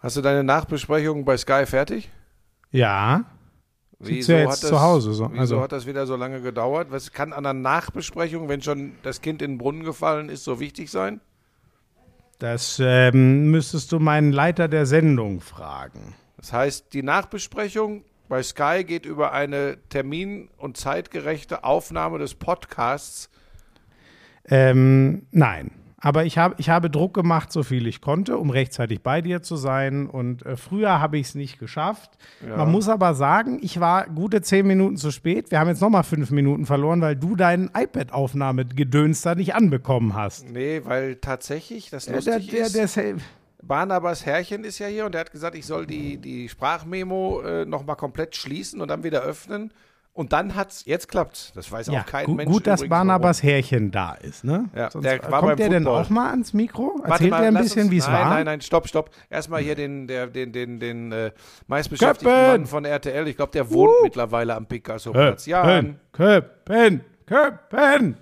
Hast du deine Nachbesprechung bei Sky fertig? Ja. Wieso, ja hat das, zu Hause so. wieso Also- hat das wieder so lange gedauert? Was kann an der Nachbesprechung, wenn schon das Kind in den Brunnen gefallen ist, so wichtig sein? Das ähm, müsstest du meinen Leiter der Sendung fragen. Das heißt, die Nachbesprechung bei Sky geht über eine termin- und zeitgerechte Aufnahme des Podcasts. Ähm, nein. Aber ich, hab, ich habe Druck gemacht, so viel ich konnte, um rechtzeitig bei dir zu sein. Und äh, früher habe ich es nicht geschafft. Man muss aber sagen, ich war gute zehn Minuten zu spät. Wir haben jetzt nochmal fünf Minuten verloren, weil du deinen iPad-Aufnahmegedöns da nicht anbekommen hast. Nee, weil tatsächlich, das Der, lustig der, ist, der, der, Barnabas Herrchen ist ja hier und der hat gesagt, ich soll die, die Sprachmemo äh, nochmal komplett schließen und dann wieder öffnen. Und dann hat's, jetzt klappt's. Das weiß ja, auch kein gu Mensch. gut, dass Barnabas Härchen da ist, ne? Ja, Sonst, der war kommt beim der denn auch mal ans Mikro? warum. Erzählt mal, er ein bisschen, wie es nein, war? Nein, nein, stopp, stopp. Erstmal hier den, der, den, den, den äh, meistbeschäftigten Köppen! Mann von RTL. Ich glaube, der wohnt mittlerweile am Picasso-Platz. Ja, Köppen, Köppen, Köppen.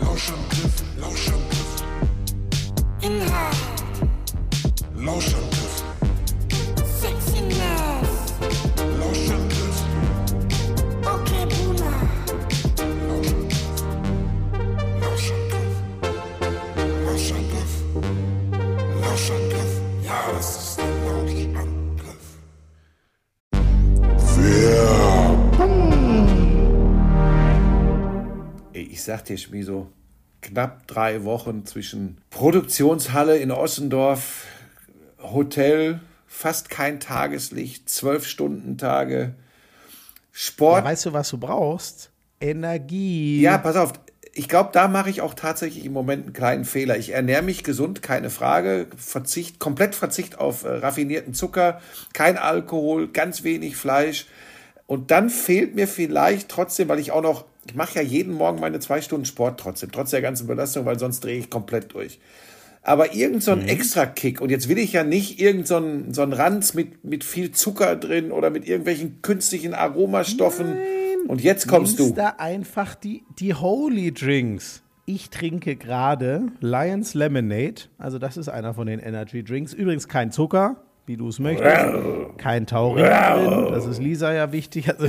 Lauschangriff, Lauschangriff. Inhalt, Lauschangriff, Lauschangriff. Ja, das ist der Lauschangriff. Ey, ich sag dir, Schmiso, knapp drei Wochen zwischen Produktionshalle in Ossendorf, Hotel, fast kein Tageslicht, zwölf Stunden Tage, Sport. Weißt du, was du brauchst? Energie. Ja, pass auf. Ich glaube, da mache ich auch tatsächlich im Moment einen kleinen Fehler. Ich ernähre mich gesund, keine Frage. Verzicht, komplett Verzicht auf äh, raffinierten Zucker, kein Alkohol, ganz wenig Fleisch. Und dann fehlt mir vielleicht trotzdem, weil ich auch noch, ich mache ja jeden Morgen meine zwei Stunden Sport trotzdem, trotz der ganzen Belastung, weil sonst drehe ich komplett durch. Aber irgend so ein Extra-Kick, und jetzt will ich ja nicht irgend so ein, so ein Ranz mit, mit viel Zucker drin oder mit irgendwelchen künstlichen Aromastoffen. Und jetzt kommst du. da einfach die, die Holy Drinks. Ich trinke gerade Lions Lemonade. Also, das ist einer von den Energy Drinks. Übrigens kein Zucker, wie du es möchtest. Kein Taurin. Das ist Lisa ja wichtig. Also,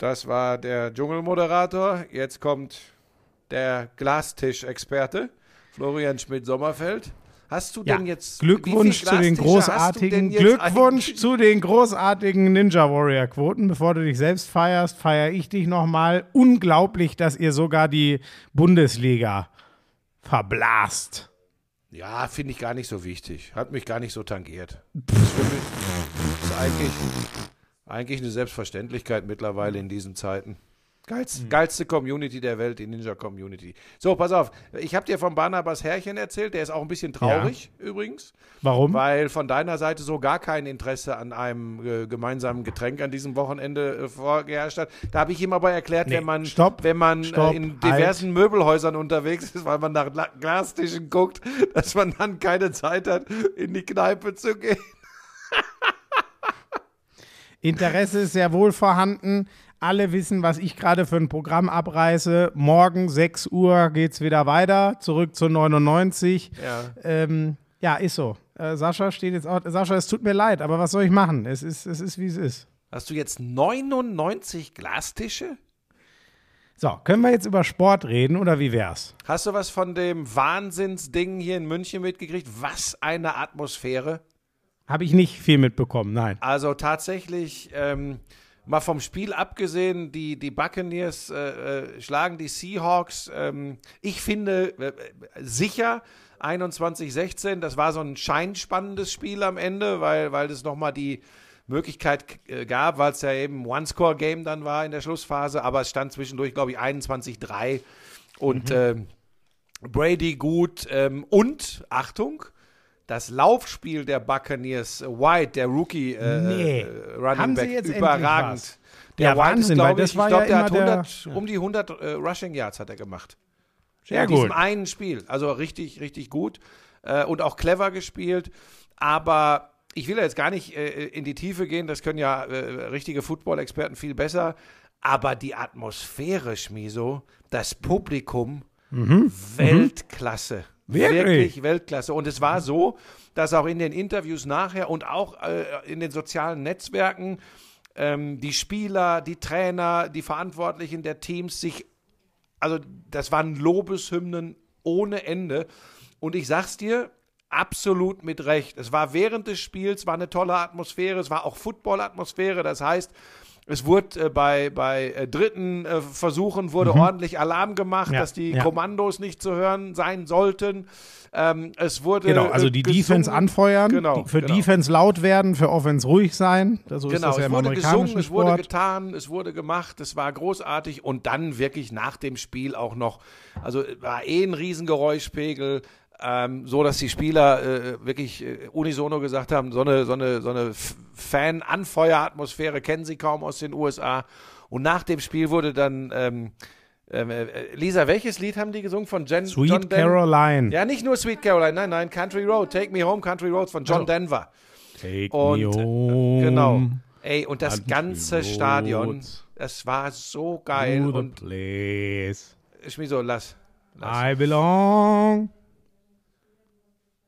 Das war der Dschungelmoderator. Jetzt kommt der Glastisch-Experte, Florian Schmidt-Sommerfeld. Hast du Ja, denn jetzt. Glückwunsch zu den großartigen Glückwunsch zu den großartigen Ninja Warrior Quoten. Bevor du dich selbst feierst, feiere ich dich nochmal. Unglaublich, dass ihr sogar die Bundesliga verblast. Ja, finde ich gar nicht so wichtig. Hat mich gar nicht so tangiert. Das ist eigentlich, eigentlich eine Selbstverständlichkeit mittlerweile in diesen Zeiten. Geilste, geilste Community der Welt, die Ninja-Community. So, pass auf. Ich habe dir von Barnabas Herrchen erzählt. Der ist auch ein bisschen traurig übrigens. Warum? Weil von deiner Seite so gar kein Interesse an einem äh, gemeinsamen Getränk an diesem Wochenende äh, vorgeherrscht hat. Da habe ich ihm aber erklärt, Nee, wenn man, stopp, wenn man stopp, äh, in halt. diversen Möbelhäusern unterwegs ist, weil man nach La Glastischen guckt, dass man dann keine Zeit hat, in die Kneipe zu gehen. Interesse ist sehr wohl vorhanden. Alle wissen, was ich gerade für ein Programm abreiße. Morgen 6 Uhr geht's wieder weiter, zurück zu 99. Ja. Ähm, ja, ist so. Äh, Sascha steht jetzt auch. Sascha, es tut mir leid, aber was soll ich machen? Es ist, es ist wie es ist. Hast du jetzt 99 Glastische? So, können wir jetzt über Sport reden oder wie wär's? Hast du was von dem Wahnsinnsding hier in München mitgekriegt? Was eine Atmosphäre. Habe ich nicht viel mitbekommen, nein. Also tatsächlich, ähm, mal vom Spiel abgesehen, die, die Buccaneers äh, äh, schlagen die Seahawks. Ähm, ich finde äh, sicher 21-16, das war so ein scheinspannendes Spiel am Ende, weil, weil das nochmal die Möglichkeit äh, gab, weil es ja eben ein One-Score-Game dann war in der Schlussphase, aber es stand zwischendurch, glaube ich, 21-3 und ähm, Brady gut ähm, und, Achtung, das Laufspiel der Buccaneers, äh, White, der Rookie äh, Nee. äh, Running Haben sie Back, überragend. Der Ja, White ist, Wahnsinn, weil glaube ich, ich glaube, ja der hat immer der- 100, um die 100 äh, Rushing Yards hat er gemacht. Sehr in diesem gut. einen Spiel. Also richtig, richtig gut. Äh, und auch clever gespielt. Aber ich will ja jetzt gar nicht äh, in die Tiefe gehen, das können ja richtige Football-Experten viel besser. Aber die Atmosphäre, Schmiso, das Publikum, Weltklasse. Mhm. Wirklich? Weltklasse. Und es war so, dass auch in den Interviews nachher und auch äh, in den sozialen Netzwerken ähm, die Spieler, die Trainer, die Verantwortlichen der Teams sich also das waren Lobeshymnen ohne Ende. Und ich sag's dir, absolut mit Recht. Es war während des Spiels, war eine tolle Atmosphäre, es war auch Football-Atmosphäre. Das heißt, es wurde äh, bei, bei äh, dritten äh, Versuchen wurde ordentlich Alarm gemacht, Mhm. Ja, dass die ja. Kommandos nicht zu hören sein sollten. Ähm, es wurde Genau, also äh, die gesungen. Defense anfeuern, Genau, die, für genau. Defense laut werden, für Offense ruhig sein. So ist Genau, das ja es wurde gesungen, es wurde getan, es wurde gemacht, es war großartig und dann wirklich nach dem Spiel auch noch, also war eh ein Riesengeräuschpegel, ähm, so dass die Spieler äh, wirklich äh, unisono gesagt haben, so eine, so eine, so eine Fan-Anfeueratmosphäre kennen sie kaum aus den USA. Und nach dem Spiel wurde dann, ähm, ähm, äh, Lisa, welches Lied haben die gesungen von Jen, Sweet John Den- Caroline. Ja, nicht nur Sweet Caroline, nein, nein, Country Road, Take Me Home, Country Roads von John Denver. Take Und me äh, home. genau. Ey, und das Country ganze Stadion, roads. das war so geil. To the Und place Schmiso, lass. lass. I belong.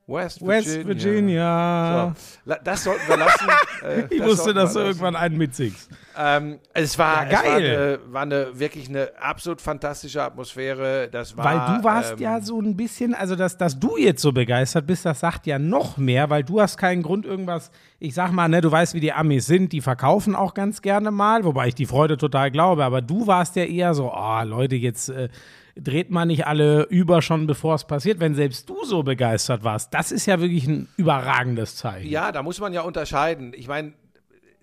West West Virginia. Virginia. So, das sollten wir lassen. Äh, Ich das wusste, dass du irgendwann einen mitsingst. Ähm, es war, Ja, geil. Es war, eine, war eine wirklich eine absolut fantastische Atmosphäre. Das war, Weil du warst ähm, ja so ein bisschen, also dass, dass du jetzt so begeistert bist, das sagt ja noch mehr, weil du hast keinen Grund irgendwas, ich sag mal, ne, du weißt, wie die Amis sind, die verkaufen auch ganz gerne mal, wobei ich die Freude total glaube, aber du warst ja eher so, oh Leute, jetzt äh, dreht man nicht alle über schon, bevor es passiert, wenn selbst du so begeistert warst. Das ist ja wirklich ein überragendes Zeichen. Ja, da muss man ja unterscheiden. Ich meine,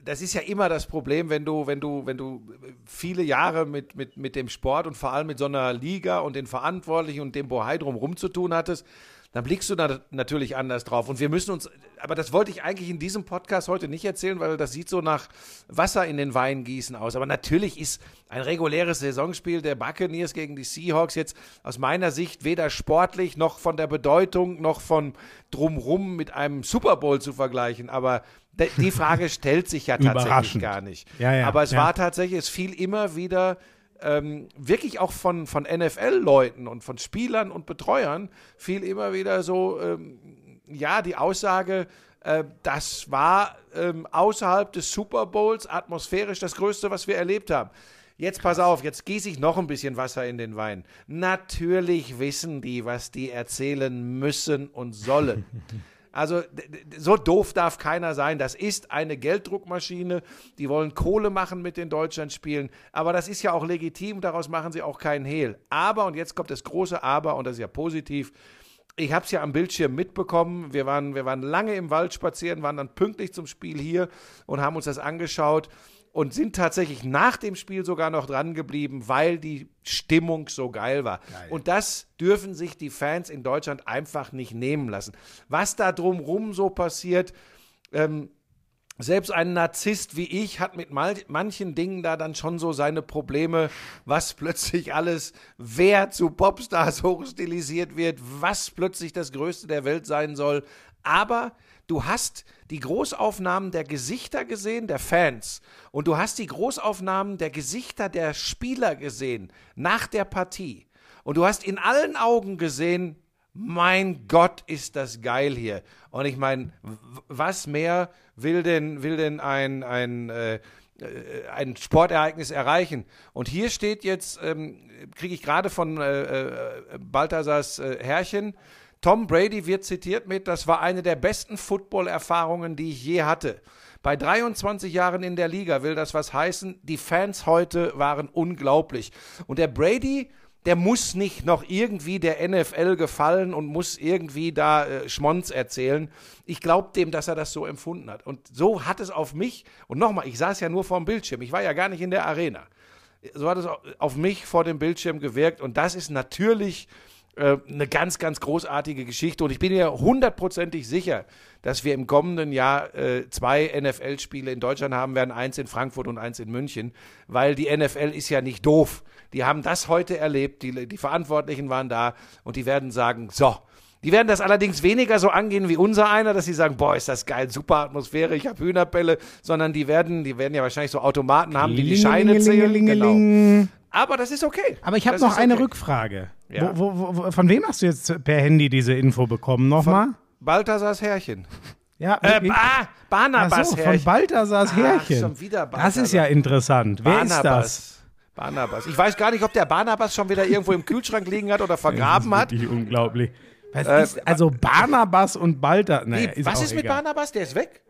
das ist ja immer das Problem, wenn du, wenn du, wenn du viele Jahre mit, mit, mit dem Sport und vor allem mit so einer Liga und den Verantwortlichen und dem Bohai drumherum zu tun hattest, dann blickst du da natürlich anders drauf. Und wir müssen uns, aber das wollte ich eigentlich in diesem Podcast heute nicht erzählen, weil das sieht so nach Wasser in den Wein gießen aus. Aber natürlich ist ein reguläres Saisonspiel der Buccaneers gegen die Seahawks jetzt aus meiner Sicht weder sportlich noch von der Bedeutung noch von drumrum mit einem Super Bowl zu vergleichen. Aber die Frage stellt sich ja tatsächlich gar nicht. Ja, ja, Aber es ja. war tatsächlich, es fiel immer wieder ähm, wirklich auch von, von NFL-Leuten und von Spielern und Betreuern fiel immer wieder so, ähm, ja, die Aussage, äh, das war ähm, außerhalb des Super Bowls atmosphärisch das Größte, was wir erlebt haben. Jetzt pass auf, jetzt gieße ich noch ein bisschen Wasser in den Wein. Natürlich wissen die, was die erzählen müssen und sollen. Also so doof darf keiner sein. Das ist eine Gelddruckmaschine. Die wollen Kohle machen mit den Deutschlandspielen. Aber das ist ja auch legitim. Daraus machen sie auch keinen Hehl. Aber, und jetzt kommt das große Aber, und das ist ja positiv, ich habe es ja am Bildschirm mitbekommen. Wir waren, wir waren lange im Wald spazieren, waren dann pünktlich zum Spiel hier und haben uns das angeschaut. Und sind tatsächlich nach dem Spiel sogar noch dran geblieben, weil die Stimmung so geil war. Und das dürfen sich die Fans in Deutschland einfach nicht nehmen lassen. Was da drumrum so passiert, ähm, selbst ein Narzisst wie ich hat mit manchen Dingen da dann schon so seine Probleme, was plötzlich alles, wer zu Popstars hochstilisiert wird, was plötzlich das Größte der Welt sein soll. Aber du hast die Großaufnahmen der Gesichter gesehen, der Fans, und du hast die Großaufnahmen der Gesichter der Spieler gesehen nach der Partie. Und du hast in allen Augen gesehen, mein Gott, ist das geil hier. Und ich meine, was mehr will denn, will denn ein, ein, äh, ein Sportereignis erreichen? Und hier steht jetzt, ähm, kriege ich gerade von äh, äh, Balthasars äh, Herrchen, Tom Brady wird zitiert mit, das war eine der besten Football-Erfahrungen, die ich je hatte. Bei 23 Jahren in der Liga will das was heißen. Die Fans heute waren unglaublich. Und der Brady, der muss nicht noch irgendwie der NFL gefallen und muss irgendwie da äh, Schmonz erzählen. Ich glaube dem, dass er das so empfunden hat. Und so hat es auf mich, und nochmal, ich saß ja nur vorm Bildschirm, ich war ja gar nicht in der Arena. So hat es au- auf mich vor dem Bildschirm gewirkt. Und das ist natürlich äh, eine ganz, ganz großartige Geschichte. Und ich bin mir hundertprozentig sicher, dass wir im kommenden Jahr äh, zwei NFL-Spiele in Deutschland haben werden, eins in Frankfurt und eins in München, weil die NFL ist ja nicht doof. Die haben das heute erlebt, die, die Verantwortlichen waren da und die werden sagen, so. Die werden das allerdings weniger so angehen wie unser einer, dass sie sagen, boah, ist das geil, super Atmosphäre, ich habe Hühnerbälle, sondern die werden, die werden ja wahrscheinlich so Automaten haben, die die Scheine zählen. Genau. Aber das ist okay. Aber ich habe noch eine okay. Rückfrage. Ja. Wo, wo, wo, von wem hast du jetzt per Handy diese Info bekommen? Nochmal? Balthasars Herrchen. Ja, Äh, ah, Barnabas so, von Herrchen. Balthasars Ach, Härchen. schon wieder Das ist ja interessant. Wer ist das? Barnabas. Barnabas. Ich weiß gar nicht, ob der Barnabas schon wieder irgendwo im Kühlschrank liegen hat oder vergraben hat. Wirklich unglaublich. Äh, ist, also Barnabas und Balthasar. Nee, Naja, ist was ist mit egal. Barnabas? Der ist weg.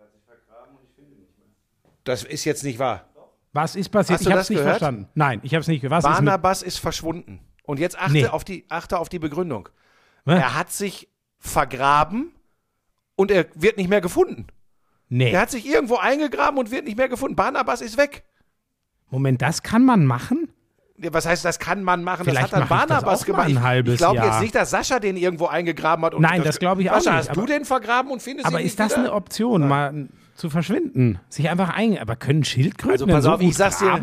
Das ist jetzt nicht wahr. Was ist passiert? Hast ich du habe es nicht gehört? verstanden. Nein, ich habe es nicht gehört. Was ist Barnabas ist, verschwunden. Und jetzt achte, Nee. auf, die, achte auf die Begründung. Was? Er hat sich vergraben und er wird nicht mehr gefunden. Nee. Er hat sich irgendwo eingegraben und wird nicht mehr gefunden. Barnabas ist weg. Moment, das kann man machen? Ja, Was heißt, das kann man machen? Vielleicht das hat dann das Barnabas gemacht. ein Ich- halbes ich glaube jetzt nicht, dass Sascha den irgendwo eingegraben hat. Und Nein, das glaube ich auch Sascha, nicht, hast du den vergraben und findest Aber ist das wieder? eine Option, mal zu verschwinden? Sich einfach ein. Aber können Schildkröten Also pass so auf, gut ich sag's dir?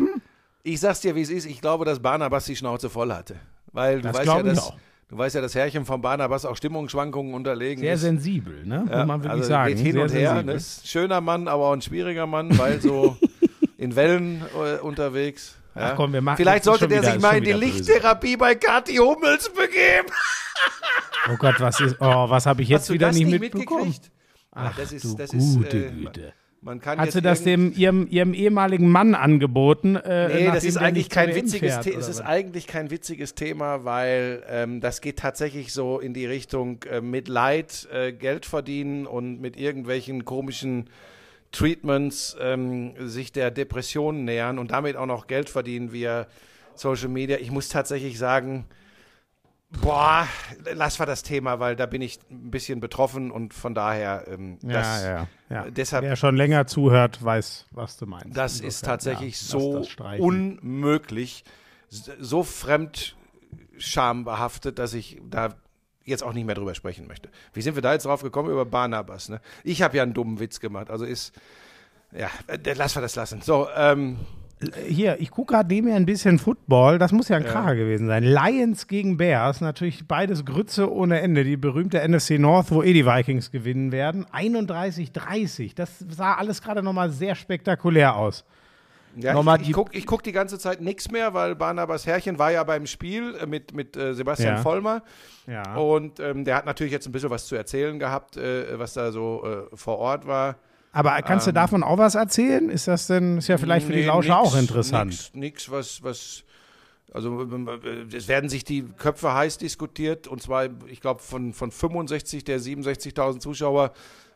Ich sag's dir, wie es ist. Ich glaube, dass Barnabas die Schnauze voll hatte. Weil du Das weißt ja, dass, du weißt ja, dass Herrchen von Barnabas auch Stimmungsschwankungen unterlegen Sehr ist. sensibel, ne? Ja, man wirklich also sagen. geht hin Sehr und her. Ne? Schöner Mann, aber auch ein schwieriger Mann, weil so in Wellen äh, unterwegs. Ja. Ach komm, wir machen- Vielleicht das sollte der wieder- sich mal in die. Lichttherapie bei Kathi Hummels begeben. Oh Gott, was ist. Oh, was habe ich jetzt wieder das nicht nicht mitbekommen? mitgekriegt? Ach, das ist, das ist, gute äh, Güte. Man kann Hat sie das dem ihrem, ihrem ehemaligen Mann angeboten? Äh, Nee, das ist eigentlich kein witziges fährt, Es ist eigentlich kein witziges Thema, weil ähm, das geht tatsächlich so in die Richtung äh, mit Leid äh, Geld verdienen und mit irgendwelchen komischen Treatments ähm, sich der Depression nähern und damit auch noch Geld verdienen via Social Media. Ich muss tatsächlich sagen, boah, lass wir das Thema, weil da bin ich ein bisschen betroffen und von daher ähm, das, ja, ja, ja. äh, deshalb Wer schon länger zuhört, weiß, was du meinst. das Insofern, ist tatsächlich ja, so das unmöglich, so fremdschambehaftet, dass ich da jetzt auch nicht mehr drüber sprechen möchte. Wie sind wir da jetzt drauf gekommen? Über Barnabas, ne? Ich habe ja einen dummen Witz gemacht, also ist, ja, äh, lass wir das lassen. So, ähm, Hier, ich gucke gerade neben mir ein bisschen Football. Das muss ja ein Kracher gewesen sein. Lions gegen Bears, natürlich beides Grütze ohne Ende. Die berühmte NFC North, wo eh die Vikings gewinnen werden. 31-30. Das sah alles gerade nochmal sehr spektakulär aus. ja, Nochmal ich, ich gucke guck die ganze Zeit nichts mehr, weil Barnabas Herrchen war ja beim Spiel äh, mit, mit äh, Sebastian Ja. Vollmer. Ja. Und ähm, der hat natürlich jetzt ein bisschen was zu erzählen gehabt, äh, was da so äh, vor Ort war. Aber kannst du davon auch was erzählen? Ist das denn, ist ja vielleicht für die Nee, Lauscher nix, auch interessant. Nix, nix, was, was, also es werden sich die Köpfe heiß diskutiert und zwar, ich glaube, von, von 65 der 67.000 Zuschauer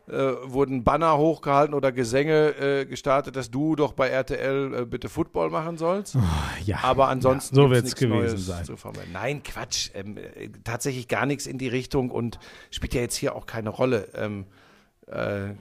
äh, wurden Banner hochgehalten oder Gesänge äh, gestartet, dass du doch bei RTL äh, bitte Football machen sollst. Ja. Aber ansonsten Ja, so wird's nichts gewesen Neues sein. Nein, Quatsch. Ähm, äh, tatsächlich gar nichts in die Richtung und spielt ja jetzt hier auch keine Rolle. Ähm, äh,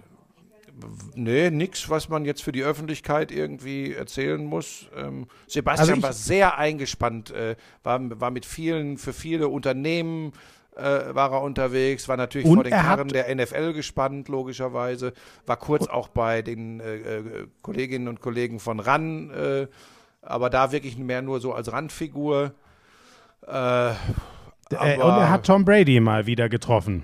Nee, nix, was man jetzt für die Öffentlichkeit irgendwie erzählen muss. Ähm, Sebastian Also war sehr eingespannt, äh, war, war mit vielen, für viele Unternehmen äh, war er unterwegs, war natürlich Und vor den Karren der NFL gespannt, logischerweise, war kurz auch bei den äh, äh, Kolleginnen und Kollegen von RAN, äh, aber da wirklich mehr nur so als Randfigur. Äh, und er hat Tom Brady mal wieder getroffen.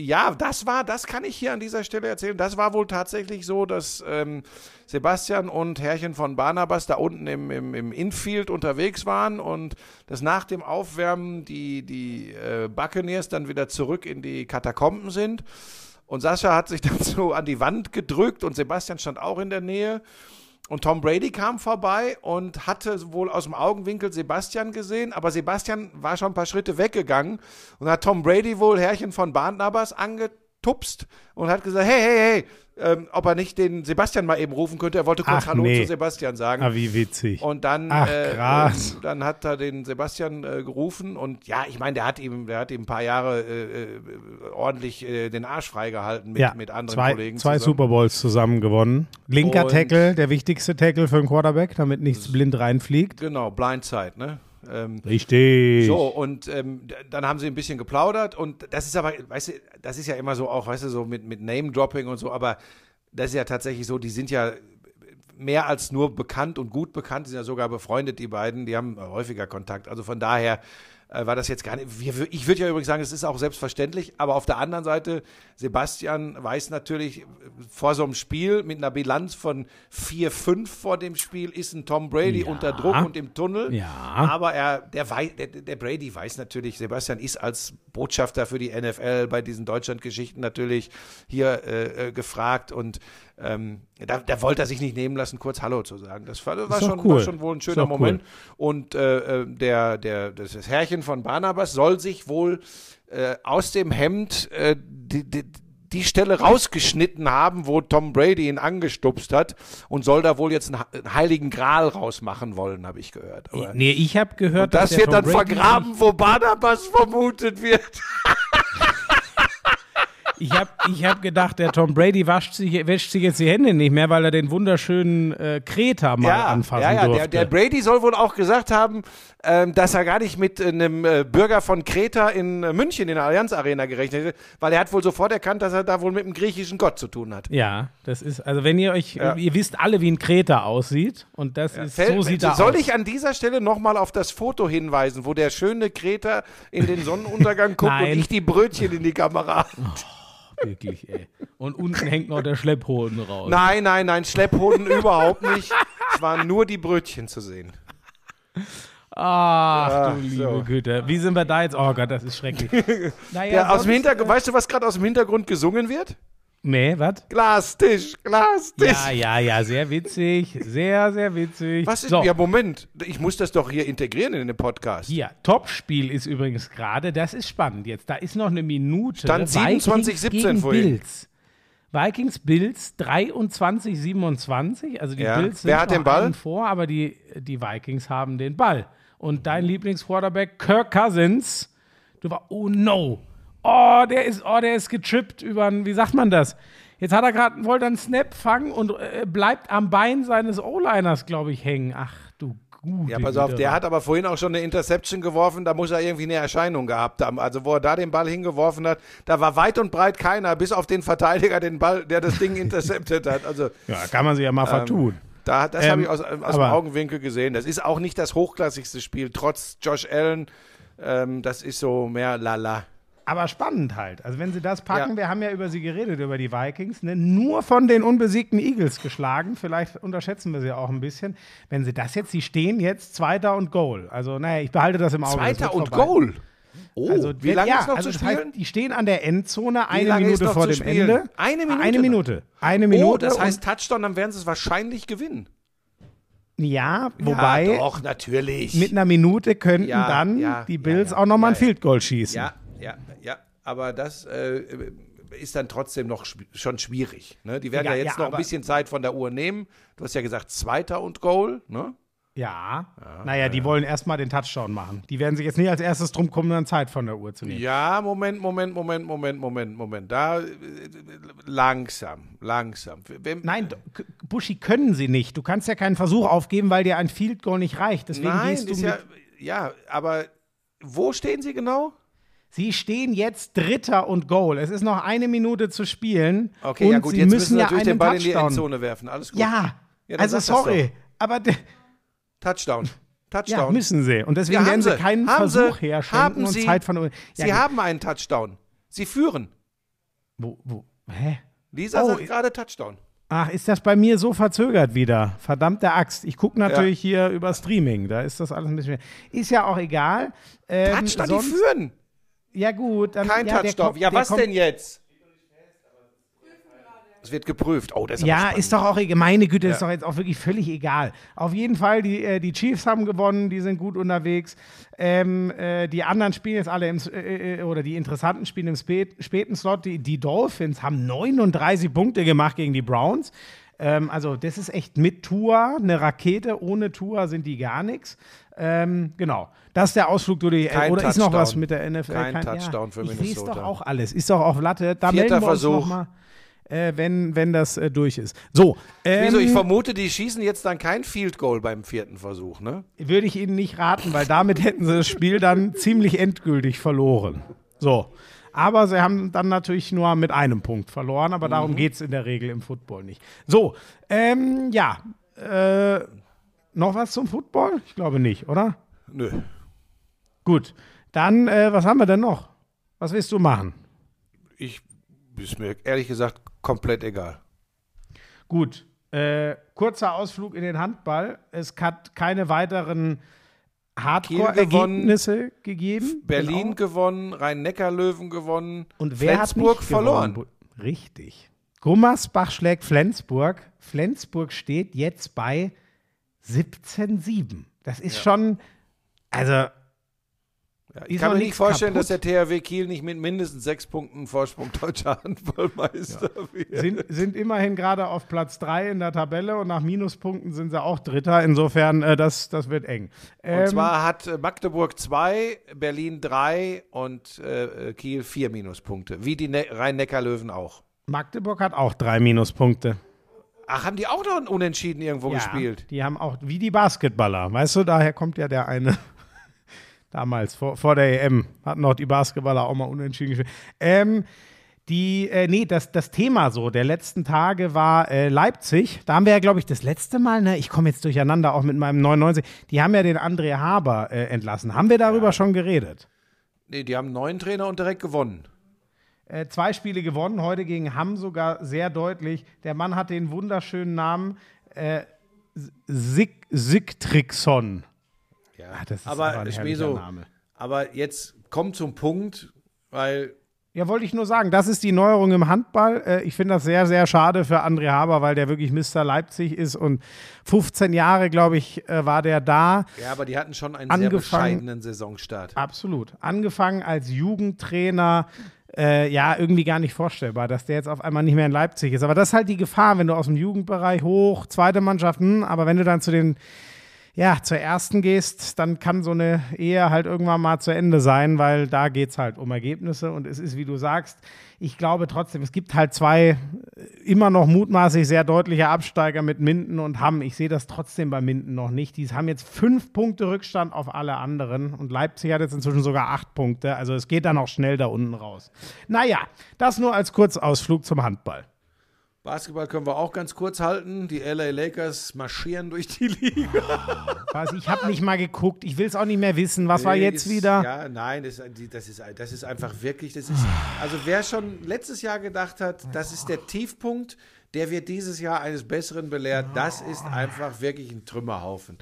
Ja, das war, das kann ich hier an dieser Stelle erzählen. Das war wohl tatsächlich so, dass ähm, Sebastian und Herrchen von Barnabas da unten im, im, im Infield unterwegs waren und dass nach dem Aufwärmen die, die äh, Buccaneers dann wieder zurück in die Katakomben sind. Und Sascha hat sich dann so an die Wand gedrückt und Sebastian stand auch in der Nähe. Und Tom Brady kam vorbei und hatte wohl aus dem Augenwinkel Sebastian gesehen, aber Sebastian war schon ein paar Schritte weggegangen und hat Tom Brady wohl Herrchen von Barnabas angetupst und hat gesagt, hey, hey, hey, ähm, ob er nicht den Sebastian mal eben rufen könnte. Er wollte kurz Ach, Hallo nee. zu Sebastian sagen. Ah, wie witzig. Und dann, Ach, äh, dann hat er den Sebastian äh, gerufen und ja, ich meine, der hat ihm, der hat ihm ein paar Jahre äh, äh, ordentlich äh, den Arsch freigehalten mit, ja, mit anderen zwei, Kollegen. zwei zusammen. Super Bowls zusammen gewonnen. Linker Und- Tackle, der wichtigste Tackle für einen Quarterback, damit nichts blind reinfliegt. Genau, Blindside, ne? Ähm, Richtig. So, und ähm, dann haben sie ein bisschen geplaudert und das ist aber, weißt du, das ist ja immer so auch, weißt du, so mit, mit Name-Dropping und so, aber das ist ja tatsächlich so, die sind ja mehr als nur bekannt und gut bekannt, die sind ja sogar befreundet, die beiden, die haben häufiger Kontakt. Also von daher äh, war das jetzt gar nicht, ich würde ja übrigens sagen, es ist auch selbstverständlich, aber auf der anderen Seite, Sebastian weiß natürlich, vor so einem Spiel mit einer Bilanz von 4-5 vor dem Spiel ist ein Tom Brady Ja. unter Druck und im Tunnel. Ja. Aber er, der, der, der Brady weiß natürlich, Sebastian ist als Botschafter für die NFL bei diesen Deutschlandgeschichten natürlich hier äh, äh, gefragt und ähm, da, da wollte er sich nicht nehmen lassen, kurz Hallo zu sagen. Das war, war, schon, cool. war schon wohl ein schöner doch cool. Moment. Und äh, äh, der, der, das das Herrchen von Barnabas soll sich wohl äh, aus dem Hemd äh, die, die, die Stelle rausgeschnitten haben, wo Tom Brady ihn angestupst hat und soll da wohl jetzt einen, heiligen Gral rausmachen wollen, habe ich gehört. Aber Nee, ich habe gehört, und das wird dann Brady- vergraben, wo Barnabas vermutet wird. Ich habe ich hab gedacht, der Tom Brady wascht sich, wäscht sich jetzt die Hände nicht mehr, weil er den wunderschönen äh, Kreta mal anfassen ja, ja. durfte. Der, der Brady soll wohl auch gesagt haben, ähm, dass er gar nicht mit einem äh, Bürger von Kreta in äh, München in der Allianz Arena gerechnet hätte, weil er hat wohl sofort erkannt, dass er da wohl mit einem griechischen Gott zu tun hat. ja, das ist, also wenn ihr euch, Ja. ihr wisst alle, wie ein Kreta aussieht und das ist, so Fällt- sieht er soll aus. ich an dieser Stelle nochmal auf das Foto hinweisen, wo der schöne Kreta in den Sonnenuntergang guckt und ich die Brötchen in die Kamera. Wirklich, ey. Und unten hängt noch der Schlepphoden raus. Nein, nein, nein, Schlepphoden überhaupt nicht. Es waren nur die Brötchen zu sehen. Ach Ja, du liebe so. Güte. Wie sind wir da jetzt? Oh Gott, das ist schrecklich. Naja, Ja, aus dem Hintergrund, weißt du, was gerade aus dem Hintergrund gesungen wird? Nee, was? Glastisch, Glastisch. Ja, ja, ja, sehr witzig. Sehr, sehr witzig. Was ist, so, ja, Moment, ich muss das doch hier integrieren in den Podcast. hier, Topspiel ist übrigens gerade, das ist spannend jetzt. Da ist noch eine Minute. Stand Vikings 27-17 gegen vorhin. Bills. Vikings, Bills 23, 27. Also die Ja. Bills sind Wer hat den Ball? vor, aber die, die Vikings haben den Ball. Und dein Lieblingsquarterback, Kirk Cousins, du war, oh no. Oh, der ist, oh, der ist getrippt über einen, wie sagt man das? Jetzt hat er gerade, wollte einen Snap fangen und äh, bleibt am Bein seines O-Liners, glaube ich, hängen. Ach du gute Ja, pass auf, der hat aber vorhin auch schon eine Interception geworfen, da muss er irgendwie eine Erscheinung gehabt haben. Also wo er da den Ball hingeworfen hat, da war weit und breit keiner, bis auf den Verteidiger, den Ball, der das Ding interceptet hat. Also Ja, kann man sich ja mal vertun. da, das Ähm, habe ich aus, aus dem Augenwinkel gesehen. Das ist auch nicht das hochklassigste Spiel, trotz Josh Allen. Ähm, das ist so mehr lala. Aber spannend halt. Also wenn sie das packen, Ja. wir haben ja über sie geredet, über die Vikings, ne? nur von den unbesiegten Eagles geschlagen. Vielleicht unterschätzen wir sie auch ein bisschen. Wenn sie das jetzt, sie stehen jetzt Zweiter und Goal. Also naja, ich behalte das im Auge. Zweiter und vorbei. Goal. Oh, Also, wie lange ja, ist noch also zu das heißt, spielen? die stehen an der Endzone, eine Minute vor dem? Ende. Eine Minute Eine? Minute. Eine Minute. oh, das heißt Touchdown, dann werden sie es wahrscheinlich gewinnen. ja, wobei ja, doch, natürlich. mit einer Minute könnten Ja, dann ja, die ja, Bills ja, auch nochmal ja, ein Field Goal schießen. Ja, ja, ja. Aber das äh, ist dann trotzdem noch schon schwierig. Ne? Die werden Ja, ja, jetzt ja, noch ein bisschen Zeit von der Uhr nehmen. Du hast ja gesagt, Zweiter und Goal. Ne? Ja. naja, die wollen erstmal den Touchdown machen. Die werden sich jetzt nicht als erstes drum kümmern, Zeit von der Uhr zu nehmen. Ja, Moment, Moment, Moment, Moment, Moment, Moment. Da äh, langsam, langsam. Wenn, Nein, Buschi können sie nicht. Du kannst ja keinen Versuch aufgeben, weil dir ein Field Goal nicht reicht. Deswegen nein, gehst du ja, ja, aber wo stehen sie genau? Sie stehen jetzt Dritter und Goal. Es ist noch eine Minute zu spielen. Okay, und ja gut, sie jetzt müssen müssen sie ja natürlich einen den Ball in die Touchdown. Endzone werfen. Alles gut. Ja, Ja, also sorry, aber d- Touchdown. ja, Touchdown. müssen sie. Und deswegen Ja, werden haben sie sie. keinen Haben sie. Versuch herschenken Haben und sie. Zeit von. Ja, sie gut. haben einen Touchdown. Sie führen. Wo, wo, hä? Lisa Oh, sagt gerade Touchdown. Ach, ist das bei mir so verzögert wieder? Verdammte Axt. Ich gucke natürlich hier über Streaming. Da ist das alles ein bisschen. Ist ja auch egal. Ähm, Touchdown, die führen. Ja, gut. Dann, Kein ja, Touchdown. Ja, was denn jetzt? Es wird geprüft. Oh, das ist Ja, ist doch auch egal. Meine Güte, ist Ja. doch jetzt auch wirklich völlig egal. Auf jeden Fall, die, äh, die Chiefs haben gewonnen, die sind gut unterwegs. Ähm, äh, die anderen spielen jetzt alle im, äh, äh, oder die interessanten spielen im spät, späten Slot. Die, die Dolphins haben 39 Punkte gemacht gegen die Browns. Ähm, also, das ist echt mit Tour eine Rakete. Ohne Tour sind die gar nichts. Ähm, genau. Das ist der Ausflug durch die Kein Oder ist noch was Touchdown. mit der NFL? Kein Touchdown für ich Ich Minnesota. doch auch alles. Ist doch auf Latte. Da Vierter melden wir uns Versuch. mal äh, wenn, wenn das äh, durch ist. So, ähm, Wieso? Ich vermute, die schießen jetzt dann kein Field Goal beim vierten Versuch, ne? würde ich Ihnen nicht raten, weil damit hätten Sie das Spiel dann ziemlich endgültig verloren. So. Aber sie haben dann natürlich nur mit einem Punkt verloren, aber Mhm. darum geht es in der Regel im Football nicht. So, ähm, ja. Äh, noch was zum Football? Ich glaube nicht, oder? Nö. Gut. Dann, äh, was haben wir denn noch? Was willst du machen? Ich ist mir ehrlich gesagt komplett egal. Gut. Äh, kurzer Ausflug in den Handball. Es hat keine weiteren Hardcore-Ergebnisse gegeben. Berlin Genau. gewonnen, Rhein-Neckar-Löwen gewonnen, Und wer Flensburg hat verloren. gewonnen? Richtig. Gummersbach schlägt Flensburg. Flensburg steht jetzt bei 17,7. Das ist schon, also Ja, ich kann mir nicht vorstellen, kaputt? dass der THW Kiel nicht mit mindestens sechs Punkten Vorsprung deutscher Handballmeister wird. sind, sind immerhin gerade auf Platz 3 in der Tabelle und nach Minuspunkten sind sie auch Dritter. Insofern, äh, das, das wird eng. Ähm, Und zwar hat äh, Magdeburg zwei, Berlin drei und äh, äh, Kiel vier Minuspunkte. Wie die ne Rhein-Neckar-Löwen auch. Magdeburg hat auch drei Minuspunkte. Ach, haben die auch noch ein Unentschieden irgendwo gespielt? Die haben auch, wie die Basketballer, weißt du, daher kommt ja der eine. Damals, vor, vor der EM, hatten auch die Basketballer auch mal unentschieden gespielt. Ähm, die, äh, nee, das, das Thema so der letzten Tage war äh, Leipzig. Da haben wir ja, glaube ich, das letzte Mal, ne, ich komme jetzt durcheinander auch mit meinem 99, die haben ja den André Haber äh, entlassen. Haben wir darüber schon geredet? Nee, die haben einen neuen Trainer und direkt gewonnen. Äh, zwei Spiele gewonnen, heute gegen Hamm sogar sehr deutlich. Der Mann hat den wunderschönen Namen äh, Sig Sigtrixon. Ja, Ah, das ist aber ein Schmeso, Name. aber jetzt kommt zum Punkt, weil Ja, wollte ich nur sagen, das ist die Neuerung im Handball. Äh, ich finde das sehr, sehr schade für André Haber, weil der wirklich Mr. Leipzig ist und 15 Jahre, glaube ich, äh, war der da. ja, aber die hatten schon einen sehr bescheidenen Saisonstart. Absolut. Angefangen als Jugendtrainer. Äh, ja, irgendwie gar nicht vorstellbar, dass der jetzt auf einmal nicht mehr in Leipzig ist. Aber das ist halt die Gefahr, wenn du aus dem Jugendbereich hoch, zweite Mannschaft, hm, aber wenn du dann zu den, ja, zur ersten gehst, dann kann so eine Ehe halt irgendwann mal zu Ende sein, weil da geht es halt um Ergebnisse und es ist, wie du sagst, ich glaube trotzdem, es gibt halt zwei äh, immer noch mutmaßlich sehr deutliche Absteiger mit Minden und Hamm. Ich sehe das trotzdem bei Minden noch nicht. Die haben jetzt fünf Punkte Rückstand auf alle anderen und Leipzig hat jetzt inzwischen sogar acht Punkte. Also es geht dann auch schnell da unten raus. Naja, das nur als Kurzausflug zum Handball. Basketball können wir auch ganz kurz halten. Die LA Lakers marschieren durch die Liga. Was, ich habe nicht mal geguckt. Ich will es auch nicht mehr wissen. Was war Nee, jetzt ist, wieder? Ja, nein, das, das, ist, das ist einfach wirklich, das ist, also wer schon letztes Jahr gedacht hat, das ist der Tiefpunkt, der wird dieses Jahr eines Besseren belehrt. Das ist einfach wirklich ein Trümmerhaufen.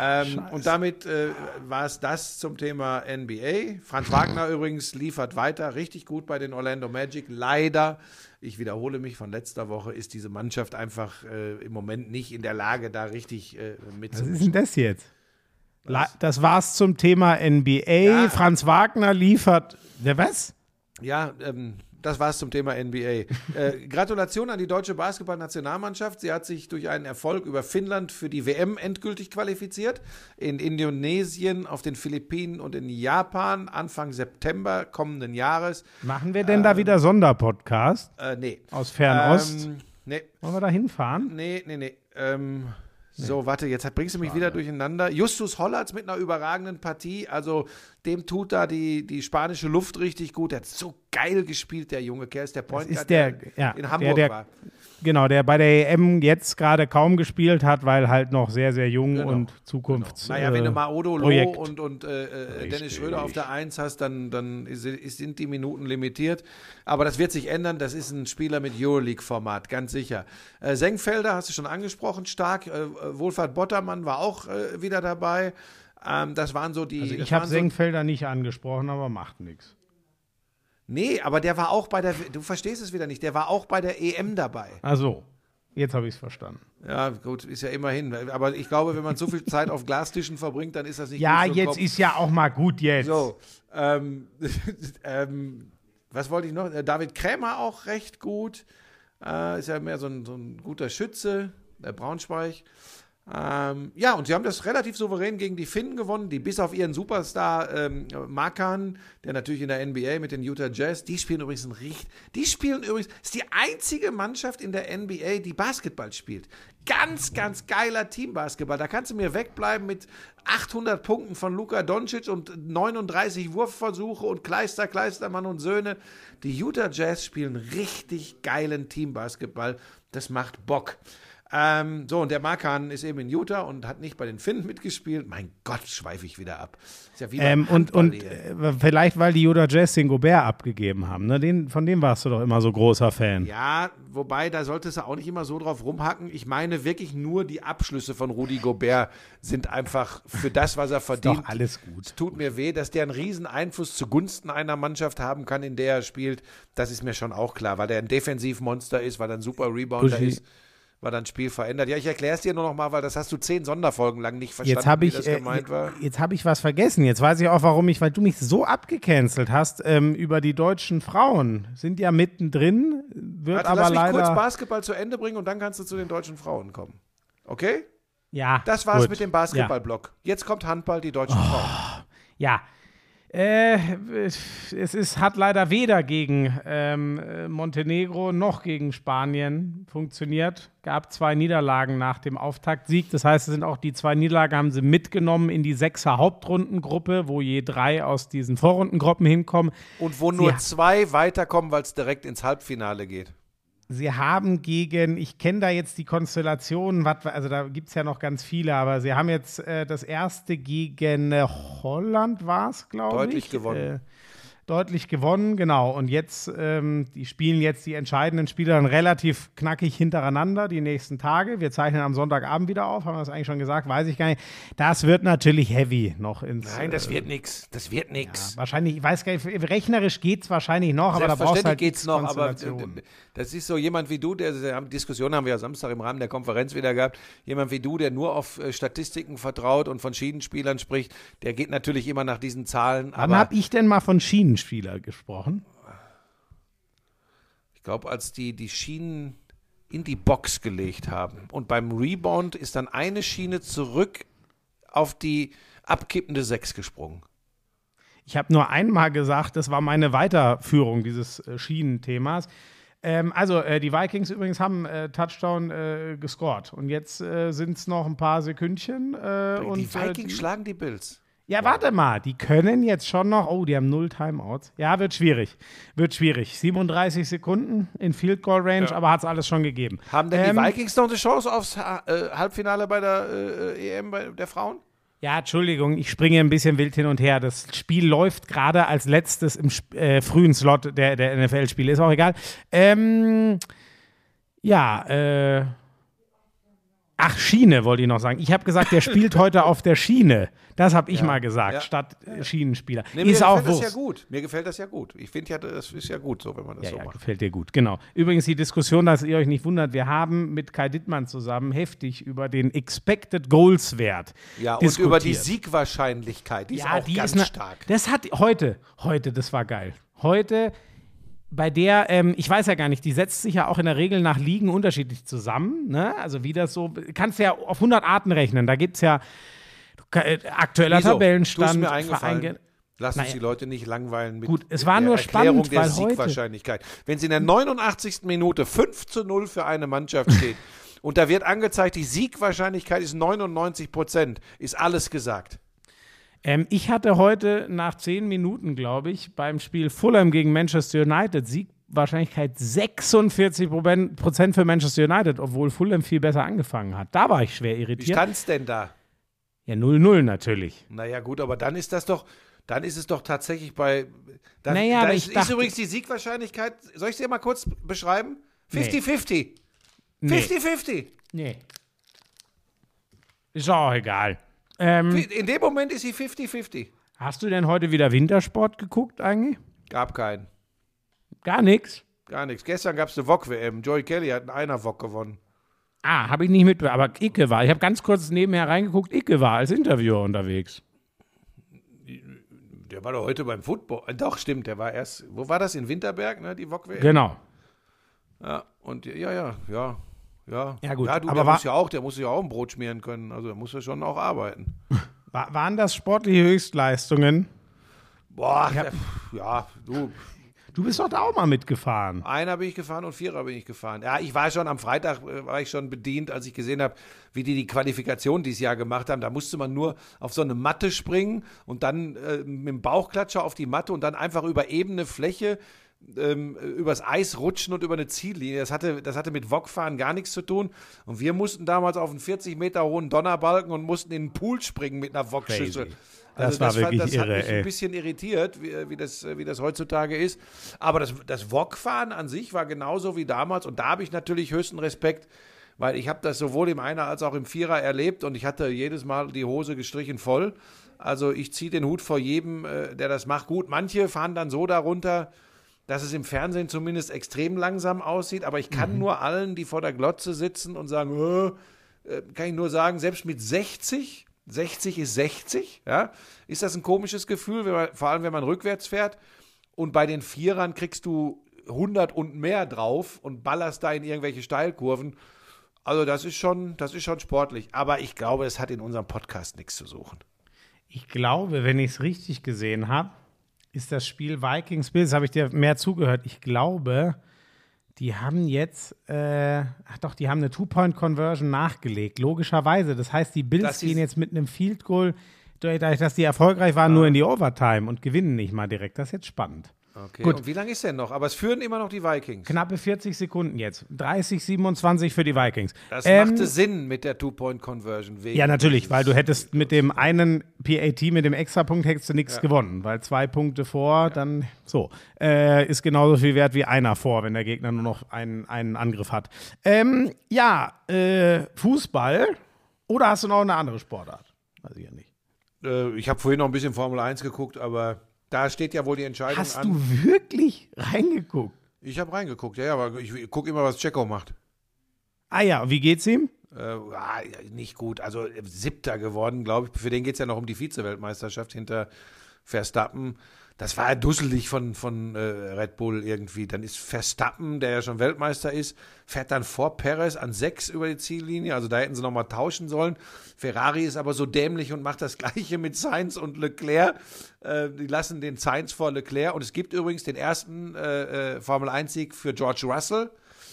ähm, und damit äh, war es das zum Thema NBA. Franz Wagner übrigens liefert weiter richtig gut bei den Orlando Magic. Leider, ich wiederhole mich von letzter Woche, ist diese Mannschaft einfach äh, im Moment nicht in der Lage, da richtig äh, Was mitzumischen. ist denn das jetzt? La das war's zum Thema NBA. Ja. Franz Wagner liefert. Der was? Ja, ähm, das war's zum Thema NBA. äh, Gratulation an die deutsche Basketballnationalmannschaft. Sie hat sich durch einen Erfolg über Finnland für die WM endgültig qualifiziert. In Indonesien, auf den Philippinen und in Japan Anfang September kommenden Jahres. Machen wir denn da wieder Sonderpodcast Äh, nee. aus Fernost? Ähm, nee, Wollen wir da hinfahren? nee, nee, nee. Ähm, So, warte, jetzt bringst du mich wieder durcheinander. Justus Hollatz mit einer überragenden Partie. Also, dem tut da die, die spanische Luft richtig gut. Der hat so geil gespielt, der junge Kerl. Ist der Point ist Guard, der- ja, in der- Hamburg der- war. Genau, der bei der EM jetzt gerade kaum gespielt hat, weil halt noch sehr, sehr jung Genau, und Zukunfts. Naja, wenn du äh, Maodo Loh Projekt. und, und äh, äh, Dennis Schröder auf der Eins hast, dann, dann sind die Minuten limitiert. Aber das wird sich ändern. Das ist ein Spieler mit Euroleague-Format, ganz sicher. Äh, Senkfelder hast du schon angesprochen, stark. Äh, äh, Wohlfahrt Bottermann war auch äh, wieder dabei. Ähm, das waren so die. Also ich habe waren so, Senkfelder nicht angesprochen, aber macht nichts. Nee, aber der war auch bei der. Du verstehst es wieder nicht. Der war auch bei der EM dabei. Also, jetzt habe ich es verstanden. Ja, gut, ist ja immerhin. Aber ich glaube, wenn man so viel Zeit auf Glastischen verbringt, dann ist das nicht Ja, jetzt ist ja auch mal gut jetzt. So, ähm, ähm, was wollte ich noch? Äh, David Krämer auch recht gut. Äh, ist ja mehr so ein, so ein guter Schütze, der Braunschweig. Ähm, ja, und sie haben das relativ souverän gegen die Finnen gewonnen, die bis auf ihren Superstar ähm, Makan, der natürlich in der NBA mit den Utah Jazz, die spielen übrigens ein richtig, die spielen übrigens, ist die einzige Mannschaft in der NBA, die Basketball spielt. Ganz, ganz geiler Teambasketball. Da kannst du mir wegbleiben mit 800 Punkten von Luka Doncic und 39 Wurfversuche und Kleister, Kleistermann und Söhne. Die Utah Jazz spielen richtig geilen Teambasketball. Das macht Bock. Ähm, so, und der Markan ist eben in Utah und hat nicht bei den Finnen mitgespielt. Mein Gott, schweife ich wieder ab. Ist ja wie Ähm, und und äh, vielleicht, weil die Utah Jazz den Gobert abgegeben haben. Ne? Den, von dem warst du doch immer so großer Fan. Ja, wobei, da solltest du auch nicht immer so drauf rumhacken. Ich meine wirklich nur die Abschlüsse von Rudi Gobert sind einfach für das, was er verdient. doch alles gut. Es tut mir weh, dass der einen riesen Einfluss zugunsten einer Mannschaft haben kann, in der er spielt. Das ist mir schon auch klar, weil der ein Defensivmonster ist, weil er ein super Rebounder Uschi. ist, er ein Spiel verändert. Ja, ich erkläre es dir nur noch mal, weil das hast du zehn Sonderfolgen lang nicht verstanden, Jetzt habe wie ich, das äh, gemeint war. jetzt habe ich was vergessen. Jetzt weiß ich auch, warum ich, weil du mich so abgecancelt hast ähm, über die deutschen Frauen. Sind ja mittendrin, wird Warte, aber lass mich leider. kurz Basketball zu Ende bringen und dann kannst du zu den deutschen Frauen kommen. Okay? ja, Das war's gut. mit dem Basketballblock. Jetzt kommt Handball, die deutschen Frauen. Ja. Äh, es ist, hat leider weder gegen ähm, äh, Montenegro noch gegen Spanien funktioniert. Gab zwei Niederlagen nach dem Auftaktsieg. Das heißt, es sind auch die zwei Niederlagen haben sie mitgenommen in die sechser Hauptrundengruppe, wo je drei aus diesen Vorrundengruppen hinkommen. Und wo nur Ja. zwei weiterkommen, weil es direkt ins Halbfinale geht. Sie haben gegen, ich kenne da jetzt die Konstellationen, also da gibt es ja noch ganz viele, aber sie haben jetzt äh, das erste gegen äh, Holland war es, glaube ich. Deutlich gewonnen. Deutlich gewonnen, genau. Und jetzt, ähm, die spielen jetzt die entscheidenden Spiele dann relativ knackig hintereinander die nächsten Tage. Wir zeichnen am Sonntagabend wieder auf, haben wir das eigentlich schon gesagt, weiß ich gar nicht. Das wird natürlich heavy noch ins. Nein, das äh, wird nix. Das wird nix. Wahrscheinlich, ich weiß gar nicht, rechnerisch geht es wahrscheinlich noch, aber da brauchst du halt geht's noch, aber das ist so jemand wie du, der, der Diskussion haben wir ja Samstag im Rahmen der Konferenz wieder gehabt, jemand wie du, der nur auf äh, Statistiken vertraut und von Schienenspielern spricht, der geht natürlich immer nach diesen Zahlen, Wann habe ich denn mal von Schienenspieler gesprochen? ich glaube, als die die Schienen in die Box gelegt haben und beim Rebound ist dann eine Schiene zurück auf die abkippende Sechs gesprungen. Ich habe nur einmal gesagt, das war meine Weiterführung dieses äh, Schienenthemas. Ähm, also, äh, die Vikings übrigens haben äh, Touchdown äh, gescored. Und jetzt äh, sind es noch ein paar Sekündchen. Äh, und, die Vikings schlagen die Bills. Ja, warte mal, die können jetzt schon noch. Oh, die haben null Timeouts. Ja, wird schwierig. Wird schwierig. 37 Sekunden in Field Goal Range, aber hat es alles schon gegeben. Haben denn Ähm, die Vikings noch eine Chance aufs äh, Halbfinale bei der äh, EM bei der Frauen? Ja, Entschuldigung, ich springe ein bisschen wild hin und her. Das Spiel läuft gerade als letztes im äh, frühen Slot der, der NFL-Spiele. Ist auch egal. Ähm, ja, äh. Ach, Schiene wollte ich noch sagen. Ich habe gesagt, der spielt heute auf der Schiene. Das habe ich mal gesagt, ja. statt äh, Schienenspieler. Nee, mir ist auch gefällt das ja gut. Mir gefällt das ja gut. Ich finde ja, das ist ja gut so, wenn man das Ja, so ja, macht. gefällt dir gut, genau. Übrigens die Diskussion, dass ihr euch nicht wundert, wir haben mit Kai Dittmann zusammen heftig über den Expected Goals Wert Ja, und diskutiert. über die Siegwahrscheinlichkeit, die ist auch ganz na- stark. Das hat heute, heute, das war geil. Heute bei der, ähm, ich weiß ja gar nicht, die setzt sich ja auch in der Regel nach Ligen unterschiedlich zusammen. Ne? Also wie das so, kannst ja auf 100 Arten rechnen. Da gibt es ja äh, aktueller Wieso? Tabellenstand. Es mir eingefallen. Vereinge- Lass uns Naja. die Leute nicht langweilen mit, Gut, es war der nur Erklärung spannend, der Siegwahrscheinlichkeit. Wenn sie in der 89. Minute 5 zu 0 für eine Mannschaft steht und da wird angezeigt, die Siegwahrscheinlichkeit ist 99 Prozent, ist alles gesagt. Ähm, ich hatte heute nach 10 Minuten, glaube ich, beim Spiel Fulham gegen Manchester United Siegwahrscheinlichkeit 46 Proben- Prozent für Manchester United, obwohl Fulham viel besser angefangen hat. Da war ich schwer Wie irritiert. stand's denn da? Ja, 0-0 natürlich. Naja, gut, aber dann ist das doch, dann ist es doch tatsächlich bei. Dann, Naja, da aber ist, ich ist dachte- übrigens die Siegwahrscheinlichkeit, soll ich sie dir mal kurz beschreiben? 50-50. Nee. 50-50. Nee. Ist auch egal. Ähm, In dem Moment ist sie 50-50. hast du denn heute wieder Wintersport geguckt eigentlich? Gab keinen. Gar nichts. Gar nichts. Gestern gab es eine VOG-WM. Joey Kelly hat einen einer VOG gewonnen. Ah, habe ich nicht mit, aber Icke war. Ich habe ganz kurz nebenher reingeguckt. Icke war als Interviewer unterwegs. Der war doch heute beim Football. Äh, Doch, stimmt, der war erst. Wo war das? In Winterberg, ne? Die VOG-WM? Genau. Ja, und ja, ja, ja. Ja, Ja, gut, Ja, du, aber der war- muss ja auch, der muss ja auch ein Brot schmieren können. Also der muss ja schon auch arbeiten. War, waren das sportliche Höchstleistungen? Boah, ja, ja du, Du bist doch da auch mal mitgefahren. Einer bin ich gefahren und Vierer bin ich gefahren. Ja, ich war schon am Freitag, äh, war ich schon bedient, als ich gesehen habe, wie die die Qualifikation dieses Jahr gemacht haben. Da musste man nur auf so eine Matte springen und dann äh, mit dem Bauchklatscher auf die Matte und dann einfach über ebene Fläche ähm, übers Eis rutschen und über eine Ziellinie. Das hatte, das hatte mit Wokfahren gar nichts zu tun. Und wir mussten damals auf einen 40 Meter hohen Donnerbalken und mussten in den Pool springen mit einer Wokschüssel. Crazy. Das war fand- wirklich das irre, hat mich ey. ein bisschen irritiert, wie, wie, das, wie das heutzutage ist. Aber das, das Wokfahren an sich war genauso wie damals. Und da habe ich natürlich höchsten Respekt, weil ich habe das sowohl im Einer als auch im Vierer erlebt und ich hatte jedes Mal die Hose gestrichen voll. Also ich ziehe den Hut vor jedem, äh, der das macht. Gut, manche fahren dann so darunter, dass es im Fernsehen zumindest extrem langsam aussieht. Aber ich kann nur allen, die vor der Glotze sitzen und sagen, äh, äh, kann ich nur sagen, selbst mit 60, 60 ist 60, ja, ist das ein komisches Gefühl, man, vor allem wenn man rückwärts fährt. Und bei den Vierern kriegst du 100 und mehr drauf und ballerst da in irgendwelche Steilkurven. Also das ist schon, das ist schon sportlich. Aber ich glaube, es hat in unserem Podcast nichts zu suchen. Ich glaube, wenn ich es richtig gesehen habe, ist das Spiel Vikings Bills, habe ich dir mehr zugehört. Ich glaube, die haben jetzt, äh, ach doch, die haben eine Two-Point-Conversion nachgelegt, logischerweise. Das heißt, die Bills gehen jetzt mit einem Field Goal, dadurch, dass die erfolgreich waren, nur in die Overtime und gewinnen nicht mal direkt. Das ist jetzt spannend. Okay. Gut. Und wie lange ist denn noch? Aber es führen immer noch die Vikings. Knappe 40 Sekunden jetzt. 30, 27 für die Vikings. Das Ähm, machte Sinn mit der Two-Point-Conversion. Ja, natürlich, weil du hättest mit dem einen PAT, mit dem Extrapunkt, hättest du nichts gewonnen, weil zwei Punkte vor, dann so, äh, ist genauso viel wert wie einer vor, wenn der Gegner nur noch einen, einen Angriff hat. Ähm, ja, äh, Fußball oder hast du noch eine andere Sportart? Weiß ich ja nicht. Äh, ich habe vorhin noch ein bisschen Formel 1 geguckt, aber da steht ja wohl die Entscheidung Hast an. du wirklich reingeguckt? Ich habe reingeguckt, ja, ja, aber ich gucke immer, was Checo macht. Ah ja, wie geht's ihm? Äh, ah, nicht gut. Also äh, siebter geworden, glaube ich. Für den geht es ja noch um die Vize-Weltmeisterschaft hinter Verstappen. Das war ja dusselig von, von äh, Red Bull irgendwie. Dann ist Verstappen, der ja schon Weltmeister ist, fährt dann vor Perez an sechs über die Ziellinie. Also da hätten sie nochmal tauschen sollen. Ferrari ist aber so dämlich und macht das Gleiche mit Sainz und Leclerc. Äh, die lassen den Sainz vor Leclerc. Und es gibt übrigens den ersten äh, äh, Formel-1-Sieg für George Russell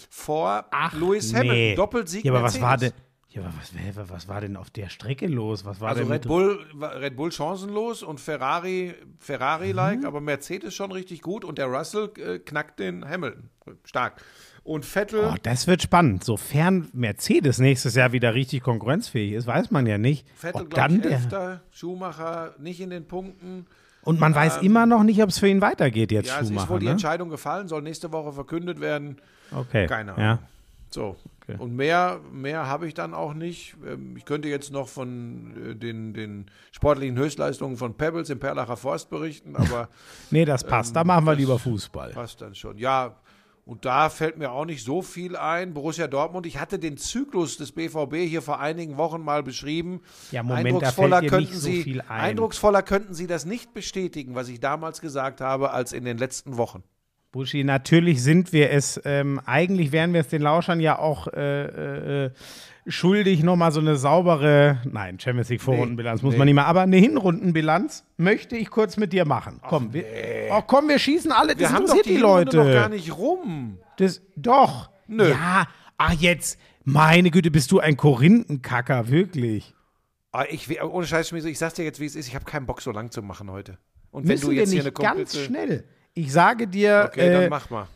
vor Lewis Hamilton. Doppelsieg Ja, aber was war denn? Ja, aber was, was war denn auf der Strecke los? Was war Also denn Red Bull, Red Bull chancenlos und Ferrari Ferrari-like, Mhm. aber Mercedes schon richtig gut und der Russell äh, knackt den Hamilton. Stark. Und Vettel, Oh, das wird spannend. Sofern Mercedes nächstes Jahr wieder richtig konkurrenzfähig ist, weiß man ja nicht. Vettel ob glaube dann ich, der, Elfter, Schumacher nicht in den Punkten. und man weiß immer noch nicht, ob es für ihn weitergeht jetzt, Ja, es ist Schumacher. wohl die ne? Entscheidung gefallen, soll nächste Woche verkündet werden. Okay. Keine Ahnung. Ja. So. Okay. Und mehr, mehr habe ich dann auch nicht. Ähm, Ich könnte jetzt noch von äh, den, den sportlichen Höchstleistungen von Pebbles im Perlacher Forst berichten, aber Nee, das passt. da machen wir lieber Fußball. Passt dann schon. Ja, und da fällt mir auch nicht so viel ein. Borussia Dortmund, ich hatte den Zyklus des BVB hier vor einigen Wochen mal beschrieben. Ja, Moment, da eindrucksvoller nicht könnten so Sie. Eindrucksvoller könnten Sie das nicht bestätigen, was ich damals gesagt habe, als in den letzten Wochen. Buschi, natürlich sind wir es. Ähm, eigentlich wären wir es den Lauschern ja auch äh, äh, schuldig, nochmal so eine saubere, nein, Champions League Vorrundenbilanz muss nee. man nicht mehr, aber eine Hinrundenbilanz möchte ich kurz mit dir machen. Komm, wir, oh, komm, wir schießen alle, das Wir haben doch interessiert die, die, Leute noch gar nicht rum. Das, doch. Nö. Ja, ach jetzt, meine Güte, bist du ein Korinthenkacker, wirklich. Ah, ich, ohne Scheiß, ich sag's dir jetzt, wie es ist. Ich habe keinen Bock, so lang zu machen heute. Und wenn Müssen du wir jetzt hier nicht eine ganz schnell. Ich sage dir, Okay, äh, dann mach mal.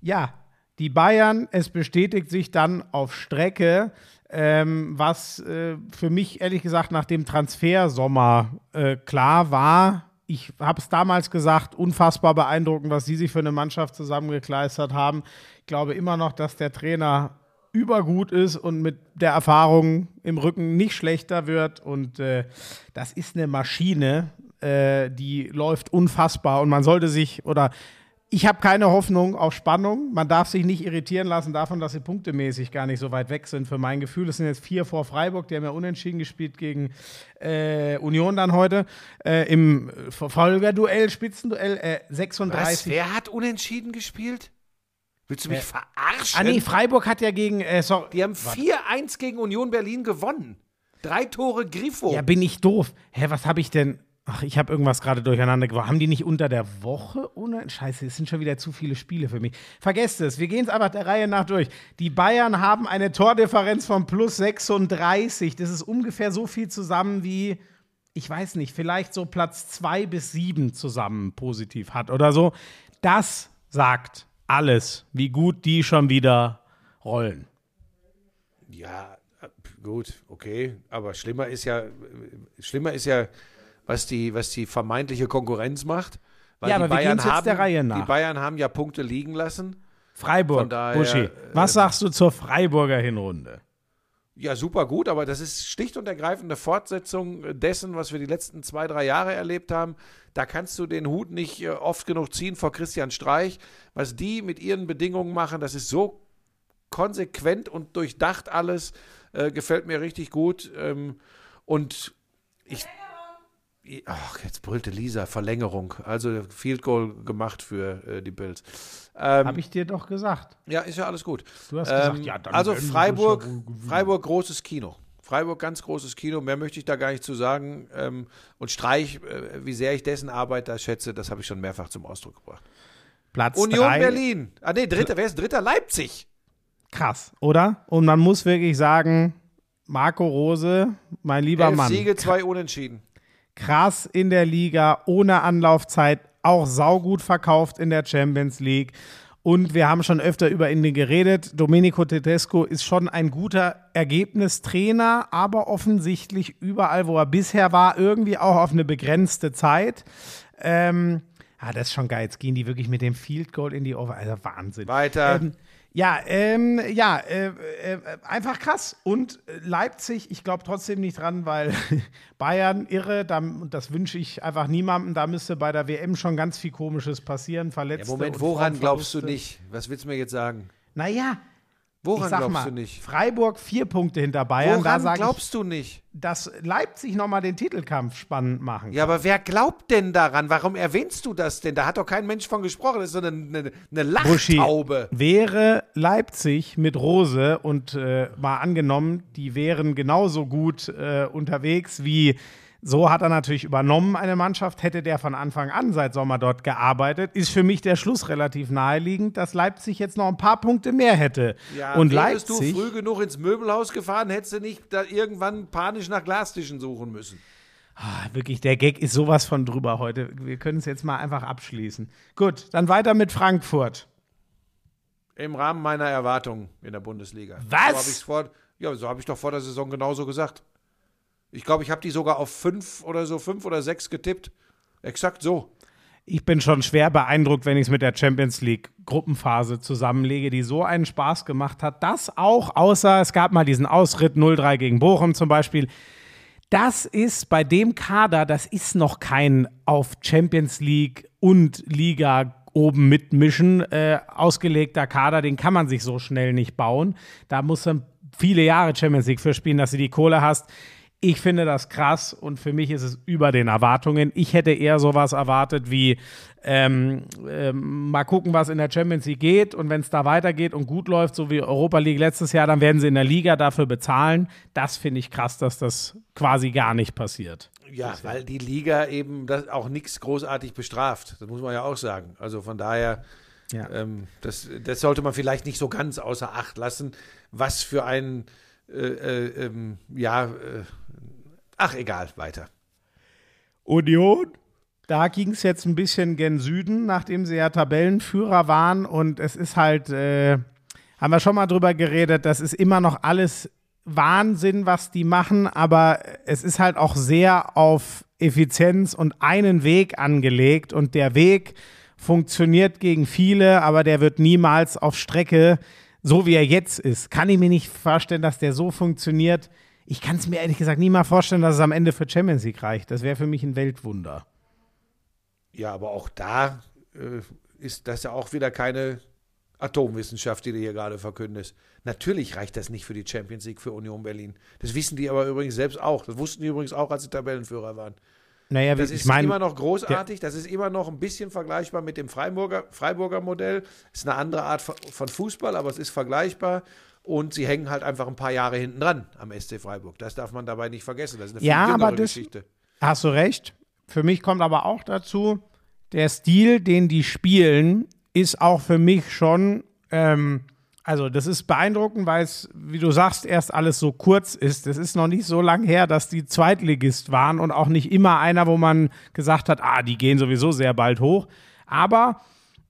Ja, die Bayern, es bestätigt sich dann auf Strecke, ähm, was äh, für mich ehrlich gesagt nach dem Transfersommer äh, klar war. Ich habe es damals gesagt, unfassbar beeindruckend, was sie sich für eine Mannschaft zusammengekleistert haben. Ich glaube immer noch, dass der Trainer übergut ist und mit der Erfahrung im Rücken nicht schlechter wird. Und äh, das ist eine Maschine, äh, die läuft unfassbar. Und man sollte sich oder ich habe keine Hoffnung auf Spannung. Man darf sich nicht irritieren lassen davon, dass sie punktemäßig gar nicht so weit weg sind. Für mein Gefühl, es sind jetzt vier vor Freiburg. Die haben ja unentschieden gespielt gegen äh, Union dann heute. Äh, Im Verfolgerduell, Spitzenduell äh, 36. Was? Wer hat unentschieden gespielt? Willst du mich verarschen? Ah nee, Freiburg hat ja gegen, äh, sorry, Die haben 4-1 gegen Union Berlin gewonnen. Drei Tore Grifo. Ja, bin ich doof. Hä, was habe ich denn? Ach, ich habe irgendwas gerade durcheinander gebracht. Haben die nicht unter der Woche ohne? Scheiße, es sind schon wieder zu viele Spiele für mich. Vergesst es, wir gehen es einfach der Reihe nach durch. Die Bayern haben eine Tordifferenz von plus 36. Das ist ungefähr so viel zusammen wie, ich weiß nicht, vielleicht so Platz 2 bis 7 zusammen positiv hat oder so. Das sagt alles, wie gut die schon wieder rollen. Ja, äh, gut, okay. Aber schlimmer ist ja, schlimmer ist ja, was die, was die vermeintliche Konkurrenz macht. Weil Ja, die aber wir Bayern jetzt haben, der Reihe Die nach. Bayern haben ja Punkte liegen lassen. Freiburg, daher, Buschi, äh, was sagst du zur Freiburger Hinrunde? Ja, super gut, aber das ist schlicht und ergreifend eine Fortsetzung dessen, was wir die letzten zwei, drei Jahre erlebt haben. Da kannst du den Hut nicht äh, oft genug ziehen vor Christian Streich. Was die mit ihren Bedingungen machen, das ist so konsequent und durchdacht alles. Äh, gefällt mir richtig gut. Ähm, und ich. Ach, jetzt brüllte Lisa, Verlängerung. Also Field Goal gemacht für äh, die Bills. Ähm, Habe ich dir doch gesagt. ja, ist ja alles gut. Du hast gesagt, Ähm, ja, dann also Freiburg. Freiburg großes Kino. Freiburg ganz großes Kino. Mehr möchte ich da gar nicht zu sagen. Ähm, und Streich, äh, wie sehr ich dessen Arbeit da schätze, das habe ich schon mehrfach zum Ausdruck gebracht. Platz Union drei. Berlin. Ah nee, dritter. Wer ist dritter? Leipzig. Krass, oder? Und man muss wirklich sagen, Marco Rose, mein lieber Elf Mann, Siege, zwei Unentschieden. Krass in der Liga, ohne Anlaufzeit, auch saugut verkauft in der Champions League. Und wir haben schon öfter über ihn geredet. Domenico Tedesco ist schon ein guter Ergebnistrainer, aber offensichtlich überall, wo er bisher war, irgendwie auch auf eine begrenzte Zeit. Ähm, ah, das ist schon geil. Jetzt gehen die wirklich mit dem Field Goal in die Over. Also Wahnsinn. Weiter. Ähm, ja, ähm, ja, äh, äh, einfach krass. Und äh, Leipzig, ich glaube trotzdem nicht dran, weil Bayern irre, da, und das wünsche ich einfach niemandem. Da müsste bei der WM schon ganz viel Komisches passieren. Ja, Verletzte. Moment, woran glaubst du nicht? Was willst du mir jetzt sagen? Naja, Woran glaubst mal, du nicht? Freiburg vier Punkte hinter Bayern. da Woran sage ich, glaubst du nicht? dass Leipzig nochmal den Titelkampf spannend machen Ja, aber wer glaubt denn daran? Warum erwähnst du das denn? Da hat doch kein Mensch von gesprochen. Das ist so eine, eine, eine Buschi, Lachtaube. wäre Leipzig mit Rose und äh, mal angenommen, die wären genauso gut äh, unterwegs wie so hat er natürlich übernommen eine Mannschaft, hätte der von Anfang an seit Sommer dort gearbeitet, ist für mich der Schluss relativ naheliegend, dass Leipzig jetzt noch ein paar Punkte mehr hätte. Ja, und wärst Leipzig, du früh genug ins Möbelhaus gefahren, hättest du nicht da irgendwann panisch nach Glastischen suchen müssen. Ah, wirklich, der Gag ist sowas von drüber heute. Wir können es jetzt mal einfach abschließen. Gut, dann weiter mit Frankfurt. Im Rahmen meiner Erwartungen in der Bundesliga. Was? So hab ich's vor, ja, so habe ich doch vor der Saison genauso gesagt. Ich glaube, ich habe die sogar auf fünf oder so, fünf oder sechs getippt. Exakt so. Ich bin schon schwer beeindruckt, wenn ich es mit der Champions League Gruppenphase zusammenlege, die so einen Spaß gemacht hat. Das auch, außer es gab mal diesen Ausritt 0-3 gegen Bochum zum Beispiel. Das ist bei dem Kader, das ist noch kein auf Champions League und Liga oben mitmischen äh, ausgelegter Kader, den kann man sich so schnell nicht bauen. Da muss man viele Jahre Champions League für spielen, dass du die Kohle hast. Ich finde das krass und für mich ist es über den Erwartungen. Ich hätte eher sowas erwartet wie ähm, ähm, mal gucken, was in der Champions League geht und wenn es da weitergeht und gut läuft, so wie Europa League letztes Jahr, dann werden sie in der Liga dafür bezahlen. Das finde ich krass, dass das quasi gar nicht passiert. Ja, weil die Liga eben das auch nichts großartig bestraft. Das muss man ja auch sagen. Also von daher, Ja. ähm, das, das sollte man vielleicht nicht so ganz außer Acht lassen, was für ein, äh, äh, ähm, ja, äh, ach egal, weiter. Union. Da ging es jetzt ein bisschen gen Süden, nachdem sie ja Tabellenführer waren. Und es ist halt, äh, haben wir schon mal drüber geredet, das ist immer noch alles Wahnsinn, was die machen, aber es ist halt auch sehr auf Effizienz und einen Weg angelegt. Und der Weg funktioniert gegen viele, aber der wird niemals auf Strecke, so wie er jetzt ist. Kann ich mir nicht vorstellen, dass der so funktioniert. Ich kann es mir ehrlich gesagt nie mal vorstellen, dass es am Ende für Champions League reicht. Das wäre für mich ein Weltwunder. Ja, aber auch da äh, ist das ja auch wieder keine Atomwissenschaft, die du hier gerade verkündest. Natürlich reicht das nicht für die Champions League für Union Berlin. Das wissen die aber übrigens selbst auch. Das wussten die übrigens auch, als sie Tabellenführer waren. Naja, Das ist meine, immer noch großartig, das ist immer noch ein bisschen vergleichbar mit dem Freiburger, Freiburger Modell. Ist eine andere Art von Fußball, aber es ist vergleichbar. Und sie hängen halt einfach ein paar Jahre hinten dran am SC Freiburg. Das darf man dabei nicht vergessen. Das ist eine Ja, aber das- Geschichte. Hast du recht. Für mich kommt aber auch dazu, der Stil, den die spielen, ist auch für mich schon, ähm, also das ist beeindruckend, weil es, wie du sagst, erst alles so kurz ist. Es ist noch nicht so lang her, dass die Zweitligist waren und auch nicht immer einer, wo man gesagt hat, ah, die gehen sowieso sehr bald hoch. Aber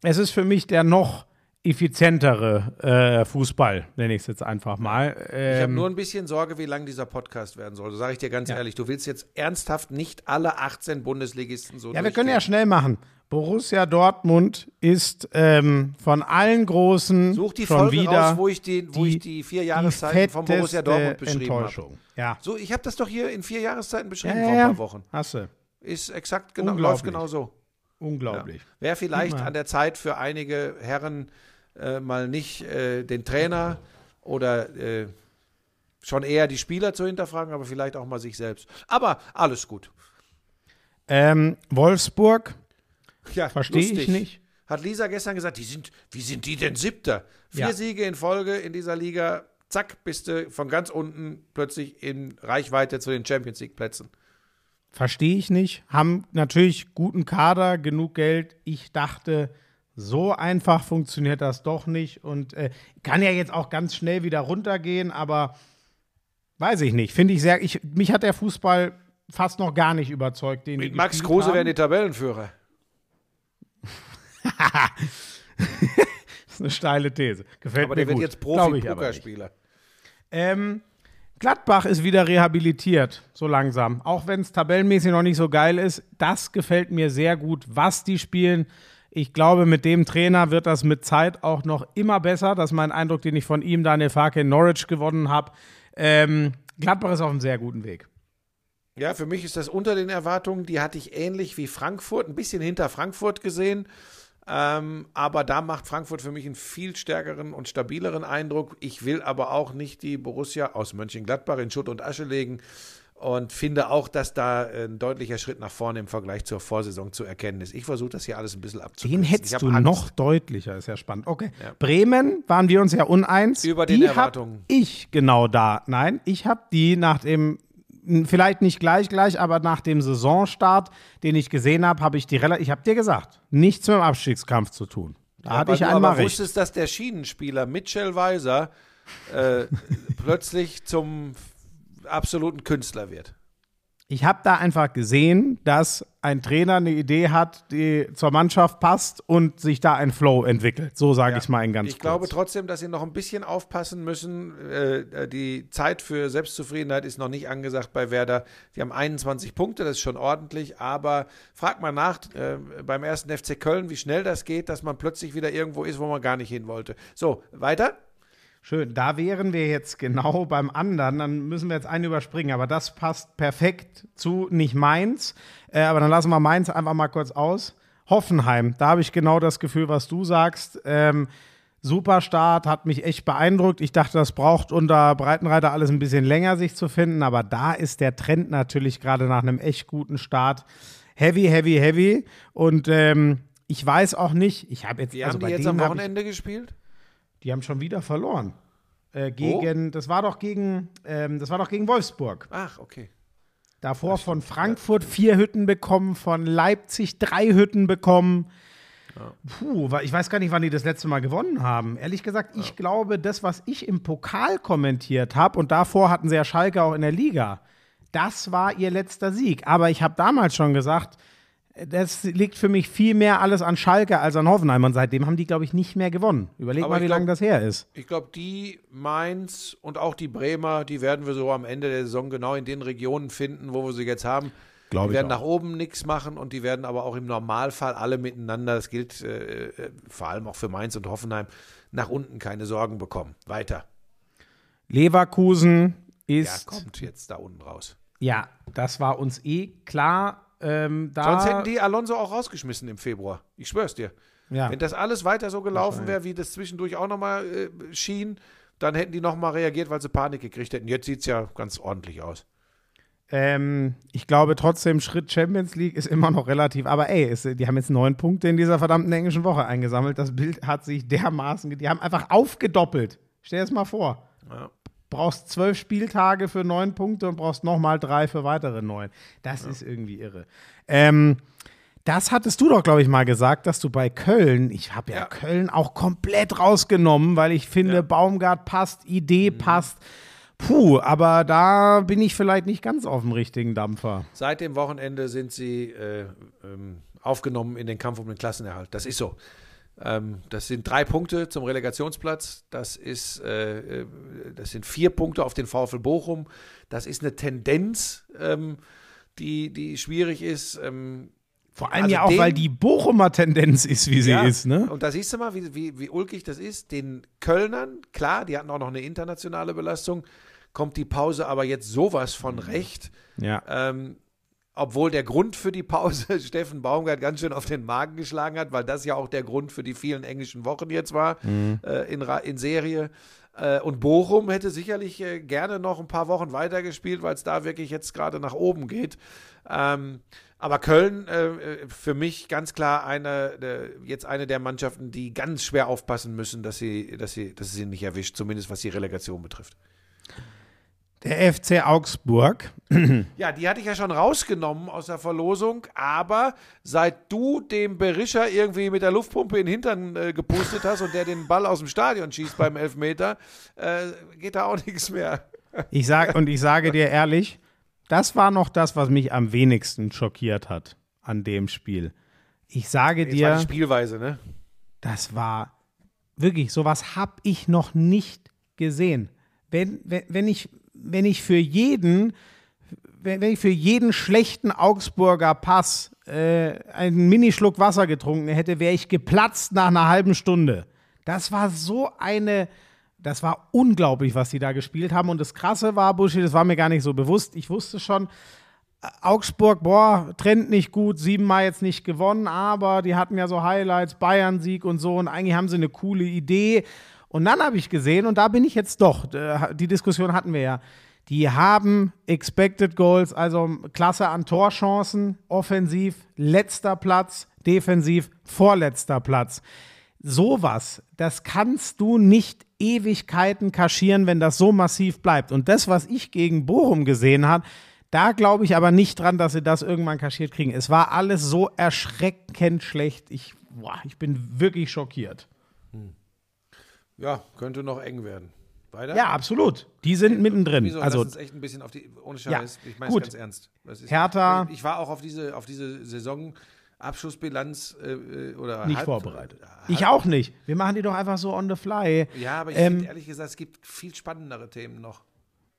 es ist für mich der noch effizientere äh, Fußball, nenne ich es jetzt einfach mal. Ich habe Ähm, nur ein bisschen Sorge, wie lang dieser Podcast werden soll. Das sage ich dir ganz ehrlich. Du willst jetzt ernsthaft nicht alle 18 Bundesligisten so Ja, wir können ja schnell machen. Borussia Dortmund ist ähm, von allen Großen Such die schon Folge wieder raus, wo ich die, wo ich die vier Jahreszeiten von Borussia Dortmund beschrieben habe. Enttäuschung. Ja. So, ich habe das doch hier in vier Jahreszeiten Ja, beschrieben ja, vor ein ja. paar Wochen. Hast du. Ist exakt genau, läuft genau so. Unglaublich. Wäre vielleicht an der Zeit für einige Herren äh, mal nicht äh, den Trainer oder äh, schon eher die Spieler zu hinterfragen, aber vielleicht auch mal sich selbst. Aber alles gut. Ähm, Wolfsburg, Ja, verstehe ich nicht. Hat Lisa gestern gesagt, die sind, wie sind die denn Siebter? Vier Ja. Siege in Folge in dieser Liga, zack, bist du von ganz unten plötzlich in Reichweite zu den Champions League Plätzen. Verstehe ich nicht. Haben natürlich guten Kader, genug Geld. Ich dachte, so einfach funktioniert das doch nicht. Und äh, kann ja jetzt auch ganz schnell wieder runtergehen, aber weiß ich nicht. Finde ich sehr. Ich, mich hat der Fußball fast noch gar nicht überzeugt. Den Mit Max Kruse haben. werden die Tabellenführer. Das ist eine steile These. Gefällt Aber mir der wird gut. jetzt Glaube ich aber nicht. Profi-Pokerspieler. Ähm, Gladbach ist wieder rehabilitiert, so langsam. Auch wenn es tabellenmäßig noch nicht so geil ist. Das gefällt mir sehr gut, was die spielen. Ich glaube, mit dem Trainer wird das mit Zeit auch noch immer besser. Das ist mein Eindruck, den ich von ihm, Daniel Farke, in Norwich gewonnen habe. Ähm, Gladbach ist auf einem sehr guten Weg. Ja, für mich ist das unter den Erwartungen. Die hatte ich ähnlich wie Frankfurt, ein bisschen hinter Frankfurt gesehen. Ähm, aber da macht Frankfurt für mich einen viel stärkeren und stabileren Eindruck. Ich will aber auch nicht die Borussia aus Mönchengladbach in Schutt und Asche legen und finde auch, dass da ein deutlicher Schritt nach vorne im Vergleich zur Vorsaison zu erkennen ist. Ich versuche das hier alles ein bisschen abzukürzen. Den hättest du Angst. noch deutlicher, ist ja spannend. Okay. Ja. Bremen waren wir uns ja uneins. Über den die Erwartungen. Ich genau da. Nein, ich habe die nach dem, vielleicht nicht gleich gleich, aber nach dem Saisonstart, den ich gesehen habe, habe ich die relativ, ich habe dir gesagt, nichts mit dem Abstiegskampf zu tun. Da hatte Weil ich du einmal aber recht. wusstest, dass der Schienenspieler Mitchell Weiser äh, plötzlich zum absoluten Künstler wird. Ich habe da einfach gesehen, dass ein Trainer eine Idee hat, die zur Mannschaft passt und sich da ein Flow entwickelt. So sage ich es mal in ganz Ich glaube kurz. trotzdem, dass sie noch ein bisschen aufpassen müssen. Äh, die Zeit für Selbstzufriedenheit ist noch nicht angesagt bei Werder. Die haben 21 Punkte, das ist schon ordentlich. Aber frag mal nach äh, beim ersten FC Köln, wie schnell das geht, dass man plötzlich wieder irgendwo ist, wo man gar nicht hin wollte. So, weiter. Schön, da wären wir jetzt genau beim anderen. Dann müssen wir jetzt einen überspringen, aber das passt perfekt zu nicht Mainz. Äh, aber dann lassen wir Mainz einfach mal kurz aus. Hoffenheim, da habe ich genau das Gefühl, was du sagst. Ähm, Super Start, hat mich echt beeindruckt. Ich dachte, das braucht unter Breitenreiter alles ein bisschen länger, sich zu finden. Aber da ist der Trend natürlich gerade nach einem echt guten Start heavy, heavy, heavy. Und ähm, ich weiß auch nicht, ich habe jetzt. Wie also haben die jetzt am Wochenende gespielt? Die haben schon wieder verloren. Äh, gegen, das war doch gegen, ähm, das war doch gegen Wolfsburg. Ach, okay. Davor von Frankfurt vier Hütten bekommen, von Leipzig drei Hütten bekommen. Puh, wa- ich weiß gar nicht, wann die das letzte Mal gewonnen haben. Ehrlich gesagt, ich glaube, das, was ich im Pokal kommentiert habe, und davor hatten sie ja Schalke auch in der Liga, das war ihr letzter Sieg. Aber ich habe damals schon gesagt, das liegt für mich viel mehr alles an Schalke als an Hoffenheim. Und seitdem haben die, glaube ich, nicht mehr gewonnen. Überleg Aber mal, wie lange das her ist. Ich glaube, die Mainz und auch die Bremer, die werden wir so am Ende der Saison genau in den Regionen finden, wo wir sie jetzt haben. Glaub die werden auch. nach oben nichts machen und die werden aber auch im Normalfall alle miteinander, das gilt äh, äh, vor allem auch für Mainz und Hoffenheim, nach unten keine Sorgen bekommen. Weiter. Leverkusen Ja, ist. kommt jetzt da unten raus. Ja, das war uns eh klar. Ähm, da, Sonst hätten die Alonso auch rausgeschmissen im Februar. Ich schwör's dir. ja. Wenn das alles weiter so gelaufen wäre, wie das zwischendurch auch nochmal äh, schien, dann hätten die nochmal reagiert, weil sie Panik gekriegt hätten. Jetzt sieht's ja ganz ordentlich aus. Ähm, ich glaube trotzdem, Schritt Champions League ist immer noch relativ. Aber ey, es, die haben jetzt neun Punkte in dieser verdammten englischen Woche eingesammelt. Das Bild hat sich dermaßen. Die haben einfach aufgedoppelt. Stell dir das mal vor. Ja. Brauchst zwölf Spieltage für neun Punkte und brauchst nochmal drei für weitere neun. Das ist irgendwie irre. Ähm, das hattest du doch, glaube ich, mal gesagt, dass du bei Köln, ich habe ja, Ja. Köln auch komplett rausgenommen, weil ich finde, Ja. Mhm. Baumgart passt, Idee passt. Puh, aber da bin ich vielleicht nicht ganz auf dem richtigen Dampfer. Seit dem Wochenende sind sie äh, ähm, aufgenommen in den Kampf um den Klassenerhalt. Das ist so. Ähm, das sind drei Punkte zum Relegationsplatz. Das ist, äh, äh, das sind vier Punkte auf den VfL Bochum. Das ist eine Tendenz, ähm, die, die schwierig ist. Ähm, Vor allem Also ja auch, den- weil die Bochumer Tendenz ist, wie sie Ja, ist, ne? Und da siehst du mal, wie, wie, wie ulkig das ist. Den Kölnern, klar, die hatten auch noch eine internationale Belastung, kommt die Pause aber jetzt sowas von recht. Ja. Ähm, obwohl der Grund für die Pause Steffen Baumgart ganz schön auf den Magen geschlagen hat, weil das ja auch der Grund für die vielen englischen Wochen jetzt war äh, in, in Serie. Äh, und Bochum hätte sicherlich äh, gerne noch ein paar Wochen weitergespielt, weil es da wirklich jetzt gerade nach oben geht. Ähm, aber Köln äh, äh, für mich ganz klar eine, der, jetzt eine der Mannschaften, die ganz schwer aufpassen müssen, dass sie, dass sie, dass sie nicht erwischt, zumindest was die Relegation betrifft. Der FC Augsburg. Ja, die hatte ich ja schon rausgenommen aus der Verlosung, aber seit du dem Berischer irgendwie mit der Luftpumpe in den Hintern äh, gepustet hast und der den Ball aus dem Stadion schießt beim Elfmeter, äh, geht da auch nichts mehr. Ich sag, und ich sage dir ehrlich, das war noch das, was mich am wenigsten schockiert hat an dem Spiel. Ich sage Jetzt war dir, die Spielweise, ne? das war wirklich, sowas habe ich noch nicht gesehen. Wenn, wenn, wenn, ich, wenn ich für jeden, wenn, ich für jeden schlechten Augsburger Pass äh, einen Minischluck Wasser getrunken hätte, wäre ich geplatzt nach einer halben Stunde. Das war so eine, das war unglaublich, was die da gespielt haben. Und das Krasse war, Buschi, das war mir gar nicht so bewusst. Ich wusste schon, Augsburg, boah, Trend nicht gut, siebenmal jetzt nicht gewonnen, aber die hatten ja so Highlights, Bayern-Sieg und so und eigentlich haben sie eine coole Idee. Und dann habe ich gesehen, und da bin ich jetzt doch, äh, die Diskussion hatten wir ja, die haben Expected Goals, also Klasse an Torchancen, offensiv letzter Platz, defensiv vorletzter Platz. Sowas, das kannst du nicht Ewigkeiten kaschieren, wenn das so massiv bleibt. Und das, was ich gegen Bochum gesehen habe, da glaube ich aber nicht dran, dass sie das irgendwann kaschiert kriegen. Es war alles so erschreckend schlecht. Ich, boah, ich bin wirklich schockiert. Ja, könnte noch eng werden. Weiter? Ja, absolut. Die sind mittendrin. Wieso? Also, Lass uns echt ein bisschen auf die, ohne Scheiß, ich meine es ganz ernst. Ist, Hertha- Ich war auch auf diese, auf diese Saisonabschlussbilanz äh, oder nicht halb- vorbereitet. halb- Ich auch nicht. Wir machen die doch einfach so on the fly. Ja, aber ich Ähm, finde ehrlich gesagt, es gibt viel spannendere Themen noch.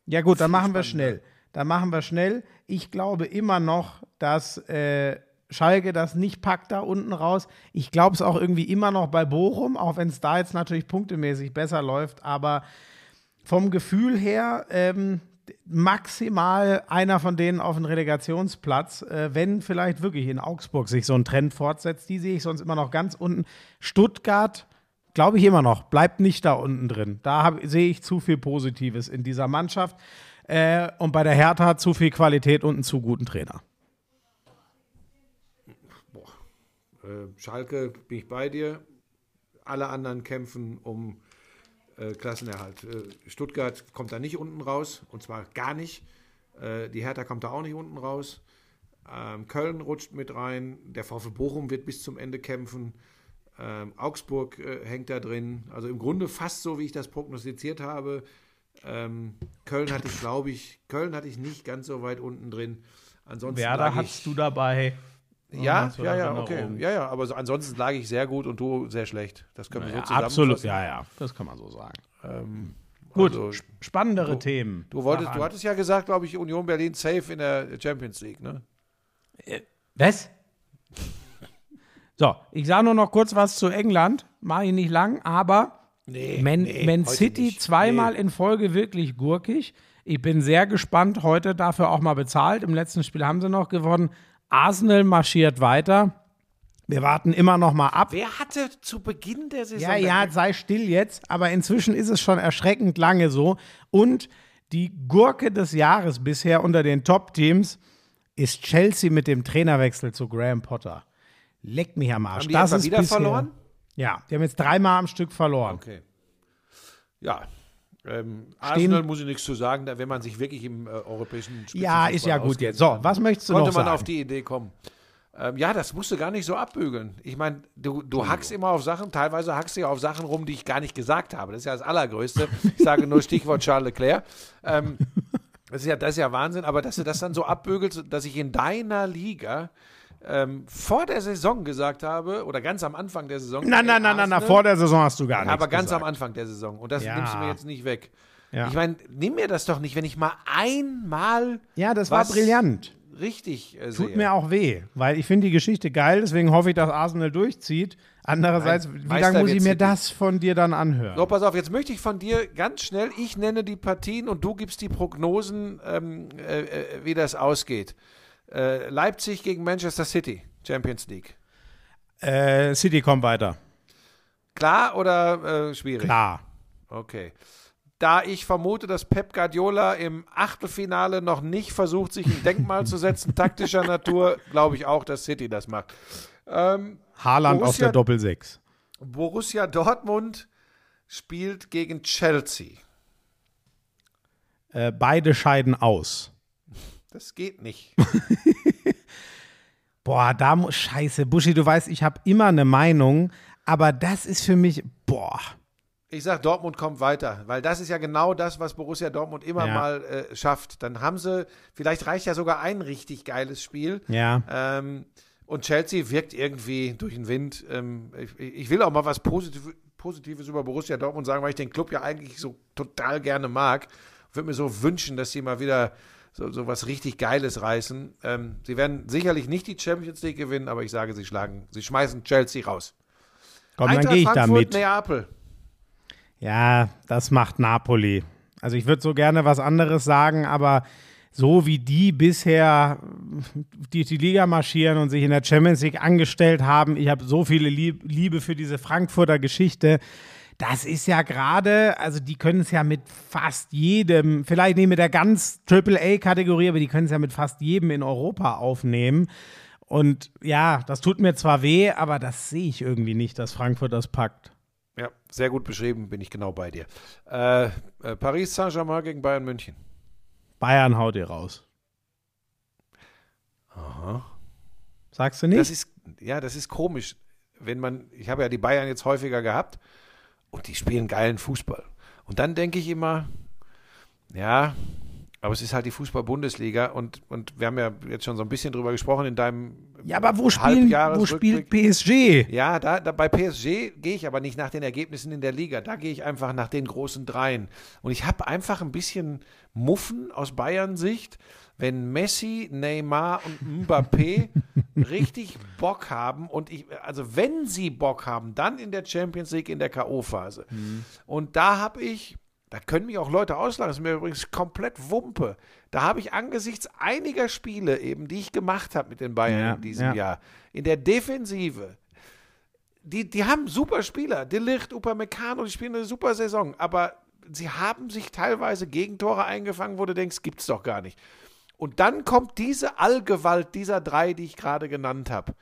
Ja gut, dann Viel machen wir schnell. Dann machen wir schnell. Ich glaube immer noch, dass äh, Schalke das nicht packt da unten raus. Ich glaube es auch irgendwie immer noch bei Bochum, auch wenn es da jetzt natürlich punktemäßig besser läuft. Aber vom Gefühl her ähm, maximal einer von denen auf den Relegationsplatz, äh, wenn vielleicht wirklich in Augsburg sich so ein Trend fortsetzt. Die sehe ich sonst immer noch ganz unten. Stuttgart glaube ich immer noch, bleibt nicht da unten drin. Da sehe ich zu viel Positives in dieser Mannschaft. Äh, und bei der Hertha zu viel Qualität und einen zu guten Trainer. Äh, Schalke bin ich bei dir. Alle anderen kämpfen um äh, Klassenerhalt. Äh, Stuttgart kommt da nicht unten raus und zwar gar nicht. Äh, die Hertha kommt da auch nicht unten raus. Ähm, Köln rutscht mit rein. Der VfL Bochum wird bis zum Ende kämpfen. Ähm, Augsburg äh, hängt da drin. Also im Grunde fast so, wie ich das prognostiziert habe. Ähm, Köln hatte ich, glaube ich, Köln hatte ich nicht ganz so weit unten drin. Ansonsten Werder hattest du dabei. Ja, du ja, ja, Erinnerung? okay. Ja, ja, aber so, ansonsten lag ich sehr gut und du sehr schlecht. Das können wir Ja, so zusammenfassen. absolut, ja, ja, das kann man so sagen. Gut, also- sp- spannendere Themen. Du, wolltest, du hattest ja gesagt, glaube ich, Union Berlin safe in der Champions League, ne? Was? So, ich sage nur noch kurz was zu England. Mache ich nicht lang, aber Man, Man heute City nicht. zweimal in Folge wirklich gurkig. Ich bin sehr gespannt. Heute dafür auch mal bezahlt. Im letzten Spiel haben sie noch gewonnen. Arsenal marschiert weiter. Wir warten immer noch mal ab. Wer hatte zu Beginn der Saison. Ja, ja, sei still jetzt. Aber inzwischen ist es schon erschreckend lange so. Und die Gurke des Jahres bisher unter den Top-Teams ist Chelsea mit dem Trainerwechsel zu Graham Potter. Leck mich am Arsch. Haben die das ist wieder bisher, verloren? Ja, die haben jetzt dreimal am Stück verloren. Okay. Ja. Ähm, Arsenal muss ich nichts zu sagen, da, wenn man sich wirklich im äh, europäischen Ja, ist ja gut jetzt. So, was möchtest du Konnte noch man sagen? auf die Idee kommen. Ähm, ja, das musst du gar nicht so abbügeln. Ich meine, du, du hackst immer auf Sachen, teilweise hackst du ja auf Sachen rum, die ich gar nicht gesagt habe. Das ist ja das Allergrößte. Ich sage nur Stichwort Charles Leclerc. Ähm, das, ist ja, das ist ja Wahnsinn, aber dass du das dann so abbügelst, dass ich in deiner Liga ähm, vor der Saison gesagt habe, oder ganz am Anfang der Saison. Nein, nein, nein, nein, nein, vor der Saison hast du gar nichts Aber ganz gesagt. am Anfang der Saison. Und das Ja. nimmst du mir jetzt nicht weg. Ja. Ich meine, nimm mir das doch nicht, wenn ich mal einmal Ja, das war brillant. richtig äh, Tut sehe. mir auch weh, weil ich finde die Geschichte geil, deswegen hoffe ich, dass Arsenal durchzieht. Andererseits, Nein, wie lange muss ich mir das von dir dann anhören? So, pass auf, jetzt möchte ich von dir ganz schnell, ich nenne die Partien und du gibst die Prognosen, ähm, äh, äh, wie das ausgeht. Äh, Leipzig gegen Manchester City, Champions League. Äh, City kommt weiter. Klar oder äh, schwierig? Klar. Okay. Da ich vermute, dass Pep Guardiola im Achtelfinale noch nicht versucht, sich ein Denkmal zu setzen, taktischer Natur, glaube ich auch, dass City das macht. Ähm, Haaland auf Borussia- der Doppel-6. Borussia Dortmund spielt gegen Chelsea. Äh, beide scheiden aus. Das geht nicht. Boah, da muss. Scheiße, Buschi, du weißt, ich habe immer eine Meinung, aber das ist für mich. Boah. Ich sag, Dortmund kommt weiter, weil das ist ja genau das, was Borussia Dortmund immer Ja. mal äh, schafft. Dann haben sie, vielleicht reicht ja sogar ein richtig geiles Spiel. Ja. Ähm, und Chelsea wirkt irgendwie durch den Wind. Ähm, ich, ich will auch mal was Positiv Positives über Borussia Dortmund sagen, weil ich den Club ja eigentlich so total gerne mag. Würde mir so wünschen, dass sie mal wieder so, so was richtig Geiles reißen. Ähm, sie werden sicherlich nicht die Champions League gewinnen, aber ich sage, sie schlagen, sie schmeißen Chelsea raus. Komm, dann gehe ich da Frankfurt, mit. Neapel. Ja, das macht Napoli. Also ich würde so gerne was anderes sagen, aber so wie die bisher die, die Liga marschieren und sich in der Champions League angestellt haben, ich habe so viele Lieb Liebe für diese Frankfurter Geschichte. Das ist ja gerade, also die können es ja mit fast jedem, vielleicht nicht mit der ganz Triple-A-Kategorie, aber die können es ja mit fast jedem in Europa aufnehmen. Und ja, das tut mir zwar weh, aber das sehe ich irgendwie nicht, dass Frankfurt das packt. Ja, sehr gut beschrieben, bin ich genau bei dir. Äh, äh, Paris Saint-Germain gegen Bayern München. Bayern haut ihr raus. Sagst du nicht? Das ist, ja, das ist komisch, wenn man, ich habe ja die Bayern jetzt häufiger gehabt und die spielen geilen Fußball. Und dann denke ich immer, ja, aber es ist halt die Fußball-Bundesliga und, und wir haben ja jetzt schon so ein bisschen drüber gesprochen in deinem ja, aber wo, spielen, wo spielt PSG? Ja, da, da bei PSG gehe ich aber nicht nach den Ergebnissen in der Liga. Da gehe ich einfach nach den großen Dreien. Und ich habe einfach ein bisschen Muffen aus Bayern Sicht, wenn Messi, Neymar und Mbappé richtig Bock haben und ich, also wenn sie Bock haben, dann in der Champions League in der K.O.-Phase. Und da habe ich, da können mich auch Leute auslachen, das ist mir übrigens komplett Wumpe. Da habe ich angesichts einiger Spiele eben, die ich gemacht habe mit den Bayern Ja, in diesem ja. Jahr, in der Defensive die, die haben super Spieler. Delicht, Upamecano, die spielen eine super Saison. Aber sie haben sich teilweise Gegentore eingefangen, wo du denkst, gibt's doch gar nicht. Und dann kommt diese Allgewalt dieser drei, die ich gerade genannt habe.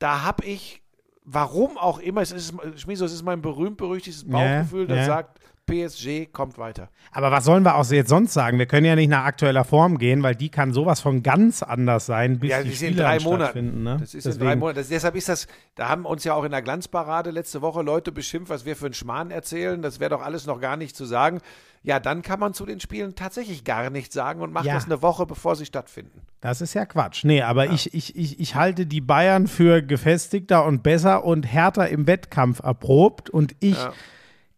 Da habe ich, warum auch immer, es ist, Schmieso, es ist mein berühmt-berüchtigtes Ja, Bauchgefühl, das ja. sagt, PSG kommt weiter. Aber was sollen wir auch jetzt sonst sagen? Wir können ja nicht nach aktueller Form gehen, weil die kann sowas von ganz anders sein, bis Ja, die ist in Spiele drei Monaten. stattfinden. Ne? Das ist in Deswegen- drei Monaten. Das, deshalb ist das, da haben uns ja auch in der Glanzparade letzte Woche Leute beschimpft, was wir für einen Schmarrn erzählen. Das wäre doch alles noch gar nicht zu sagen. Ja, dann kann man zu den Spielen tatsächlich gar nichts sagen und macht Ja. das eine Woche, bevor sie stattfinden. Das ist ja Quatsch. Nee, aber ich, ich, ich, ich halte die Bayern für gefestigter und besser und härter im Wettkampf erprobt. Und ich Ja.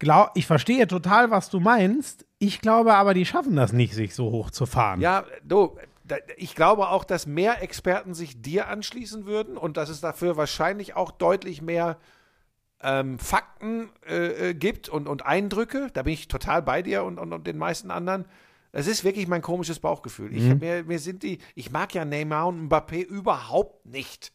glaube, ich verstehe total, was du meinst. Ich glaube aber, die schaffen das nicht, sich so hoch zu fahren. Ja, du, ich glaube auch, dass mehr Experten sich dir anschließen würden und dass es dafür wahrscheinlich auch deutlich mehr ähm, Fakten äh, äh, gibt und, und Eindrücke. Da bin ich total bei dir und, und, und den meisten anderen. Es ist wirklich mein komisches Bauchgefühl. Ich, mir, mir sind die, ich mag ja Neymar und Mbappé überhaupt nicht.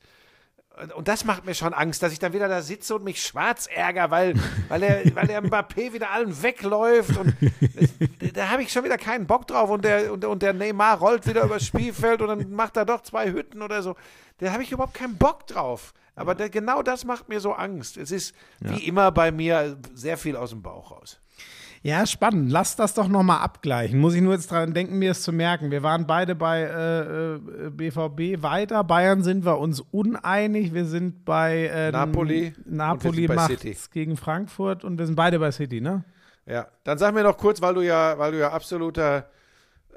Und- das macht mir schon Angst, dass ich dann wieder da sitze und mich schwarz ärgere, weil, weil, er, weil der Mbappé wieder allen wegläuft. Und da habe ich schon wieder keinen Bock drauf. Und der, und, und der Neymar rollt wieder übers Spielfeld und dann macht er doch zwei Hütten oder so. Da habe ich überhaupt keinen Bock drauf. Aber da, genau das macht mir so Angst. Es ist wie immer bei mir sehr viel aus dem Bauch raus. Ja, spannend. Lass das doch nochmal abgleichen. Muss ich nur jetzt dran denken, mir es zu merken. Wir waren beide bei äh, äh, BVB weiter. Bayern sind wir uns uneinig. Wir sind bei ähm, Napoli Napoli sind bei macht City. gegen Frankfurt und wir sind beide bei City, ne? Ja, dann sag mir noch kurz, weil du ja, weil du ja absoluter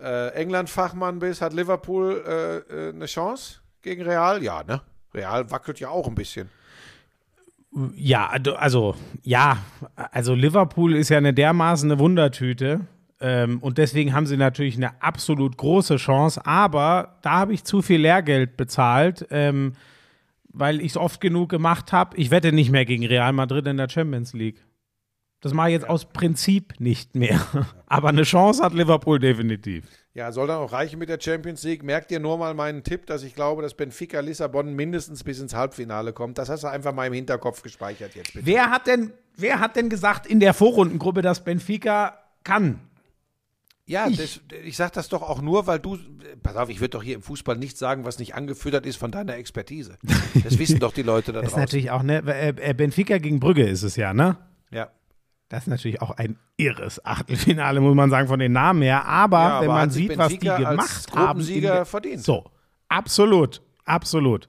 äh, England-Fachmann bist, hat Liverpool äh, äh, eine Chance gegen Real? Ja, ne? Real wackelt ja auch ein bisschen. Ja, also- also, ja, also Liverpool ist ja eine dermaßen eine Wundertüte. Ähm, und deswegen haben sie natürlich eine absolut große Chance. Aber da habe ich zu viel Lehrgeld bezahlt, ähm, weil ich es oft genug gemacht habe. Ich wette nicht mehr gegen Real Madrid in der Champions League. Das mache ich jetzt aus Prinzip nicht mehr. Aber eine Chance hat Liverpool definitiv. Ja, soll dann auch reichen mit der Champions League. Merkt ihr nur mal meinen Tipp, dass ich glaube, dass Benfica Lissabon mindestens bis ins Halbfinale kommt. Das hast du einfach mal im Hinterkopf gespeichert jetzt bitte. Wer hat denn, wer hat denn gesagt in der Vorrundengruppe, dass Benfica kann? Ja, das, ich sag das doch auch nur, weil du, pass auf, ich würde doch hier im Fußball nichts sagen, was nicht angefüttert ist von deiner Expertise. Das wissen doch die Leute da Das ist draußen. natürlich auch, ne? äh, äh, Benfica gegen Brügge ist es ja, ne? Ja. Das ist natürlich auch ein irres Achtelfinale, muss man sagen, von den Namen her. Aber Ja, wenn aber man hat sich sieht, was die gemacht haben. Der- verdient. So, absolut, absolut.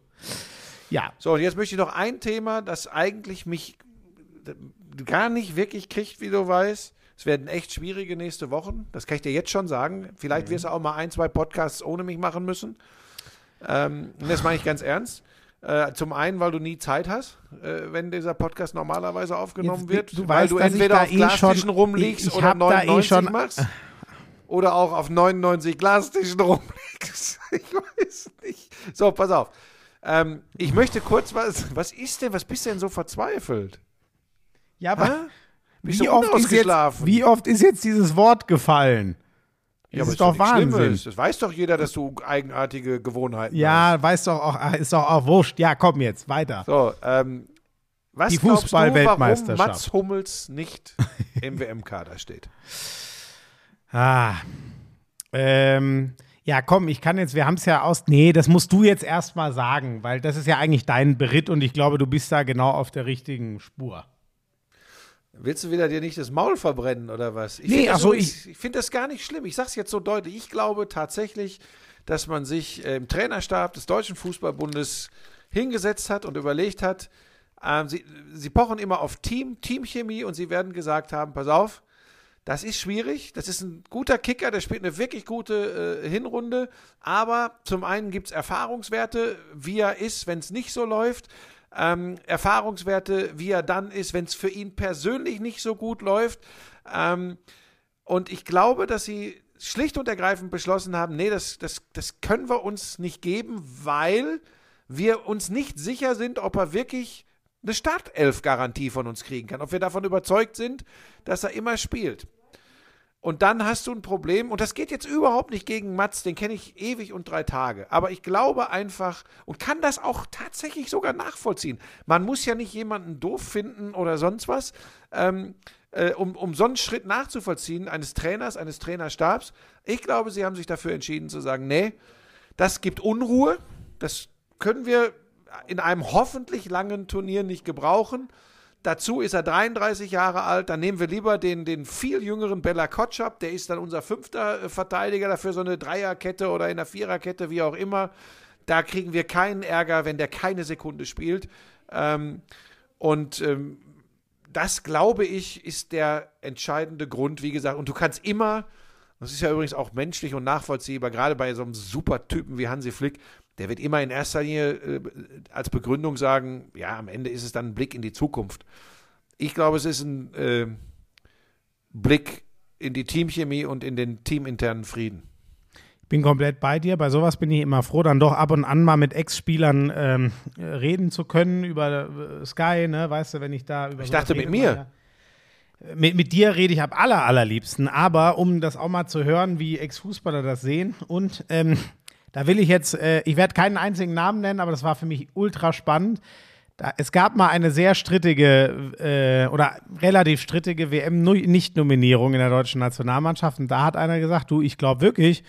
Ja, So, und jetzt möchte ich noch ein Thema, das eigentlich mich gar nicht wirklich kriegt, wie du weißt. Es werden echt schwierige nächste Wochen. Das kann ich dir jetzt schon sagen. Vielleicht wirst du auch mal ein, zwei Podcasts ohne mich machen müssen. Ähm, und das meine ich ganz ernst. Äh, zum einen, weil du nie Zeit hast, äh, wenn dieser Podcast normalerweise aufgenommen Jetzt, wird. du weil weißt, du entweder auf eh Glastischen schon- rumliegst ich- ich oder hab da eh 99 schon- machst. Oder auch auf 99 Glastischen rumliegst. Ich weiß nicht. So, pass auf. Ähm, ich möchte kurz was. Was ist denn? Was bist du denn so verzweifelt? ja aber wie oft, jetzt, wie oft ist jetzt dieses Wort gefallen? Ja, das ist doch Wahnsinn. Das weiß doch jeder, dass du eigenartige Gewohnheiten hast. Ja, weiß doch auch, ach, ist doch auch wurscht. Ja, komm jetzt, weiter. So, ähm, was Die warum Fußball-Weltmeisterschaft. Mats Hummels nicht im WM-Kader steht? Ah. Ähm, ja, komm, ich kann jetzt, wir haben es ja aus. Nee, das musst du jetzt erstmal sagen, weil das ist ja eigentlich dein Beritt und ich glaube, du bist da genau auf der richtigen Spur. Willst du wieder dir nicht das Maul verbrennen oder was? Ich Nee, finde das, ach so, übrigens- ich finde das gar nicht schlimm. Ich sage es jetzt so deutlich. Ich glaube tatsächlich, dass man sich äh, im Trainerstab des Deutschen Fußballbundes hingesetzt hat und überlegt hat, ähm, sie, sie pochen immer auf Team, Teamchemie und sie werden gesagt haben, pass auf, das ist schwierig. Das ist ein guter Kicker, der spielt eine wirklich gute äh, Hinrunde. Aber zum einen gibt es Erfahrungswerte, wie er ist, wenn es nicht so läuft. Ähm, Erfahrungswerte, wie er dann ist, wenn es für ihn persönlich nicht so gut läuft. Ähm, und ich glaube, dass sie schlicht und ergreifend beschlossen haben, nee, das, das, das können wir uns nicht geben, weil wir uns nicht sicher sind, ob er wirklich eine Startelf-Garantie von uns kriegen kann, ob wir davon überzeugt sind, dass er immer spielt. Und dann hast du ein Problem, und das geht jetzt überhaupt nicht gegen Mats, den kenne ich ewig und drei Tage. Aber ich glaube einfach und kann das auch tatsächlich sogar nachvollziehen. Man muss ja nicht jemanden doof finden oder sonst was, ähm, äh, um, um so einen Schritt nachzuvollziehen, eines Trainers, eines Trainerstabs. Ich glaube, sie haben sich dafür entschieden zu sagen, nee, das gibt Unruhe, das können wir in einem hoffentlich langen Turnier nicht gebrauchen. Dazu ist er 33 Jahre alt. Dann nehmen wir lieber den, den viel jüngeren Bella Kotschap. Der ist dann unser fünfter äh, Verteidiger dafür, so eine Dreierkette oder in einer Viererkette, wie auch immer. Da kriegen wir keinen Ärger, wenn der keine Sekunde spielt. Ähm, und ähm, das, glaube ich, ist der entscheidende Grund, wie gesagt. Und du kannst immer, das ist ja übrigens auch menschlich und nachvollziehbar, gerade bei so einem super Typen wie Hansi Flick, der wird immer in erster Linie äh, als Begründung sagen, ja, am Ende ist es dann ein Blick in die Zukunft. Ich glaube, es ist ein äh, Blick in die Teamchemie und in den teaminternen Frieden. bin komplett bei dir. Bei sowas bin ich immer froh, dann doch ab und an mal mit Ex-Spielern ähm, reden zu können über äh, Sky, ne? Weißt du, wenn ich da über Ich dachte, mit mir. mal, ja. Mit, mit dir rede ich am aller, allerliebsten, aber um das auch mal zu hören, wie Ex-Fußballer das sehen und ähm, da will ich jetzt, äh, ich werde keinen einzigen Namen nennen, aber das war für mich ultra spannend. Da, es gab mal eine sehr strittige äh, oder relativ strittige WM-Nicht-Nominierung in der deutschen Nationalmannschaft und da hat einer gesagt, du, ich glaube wirklich,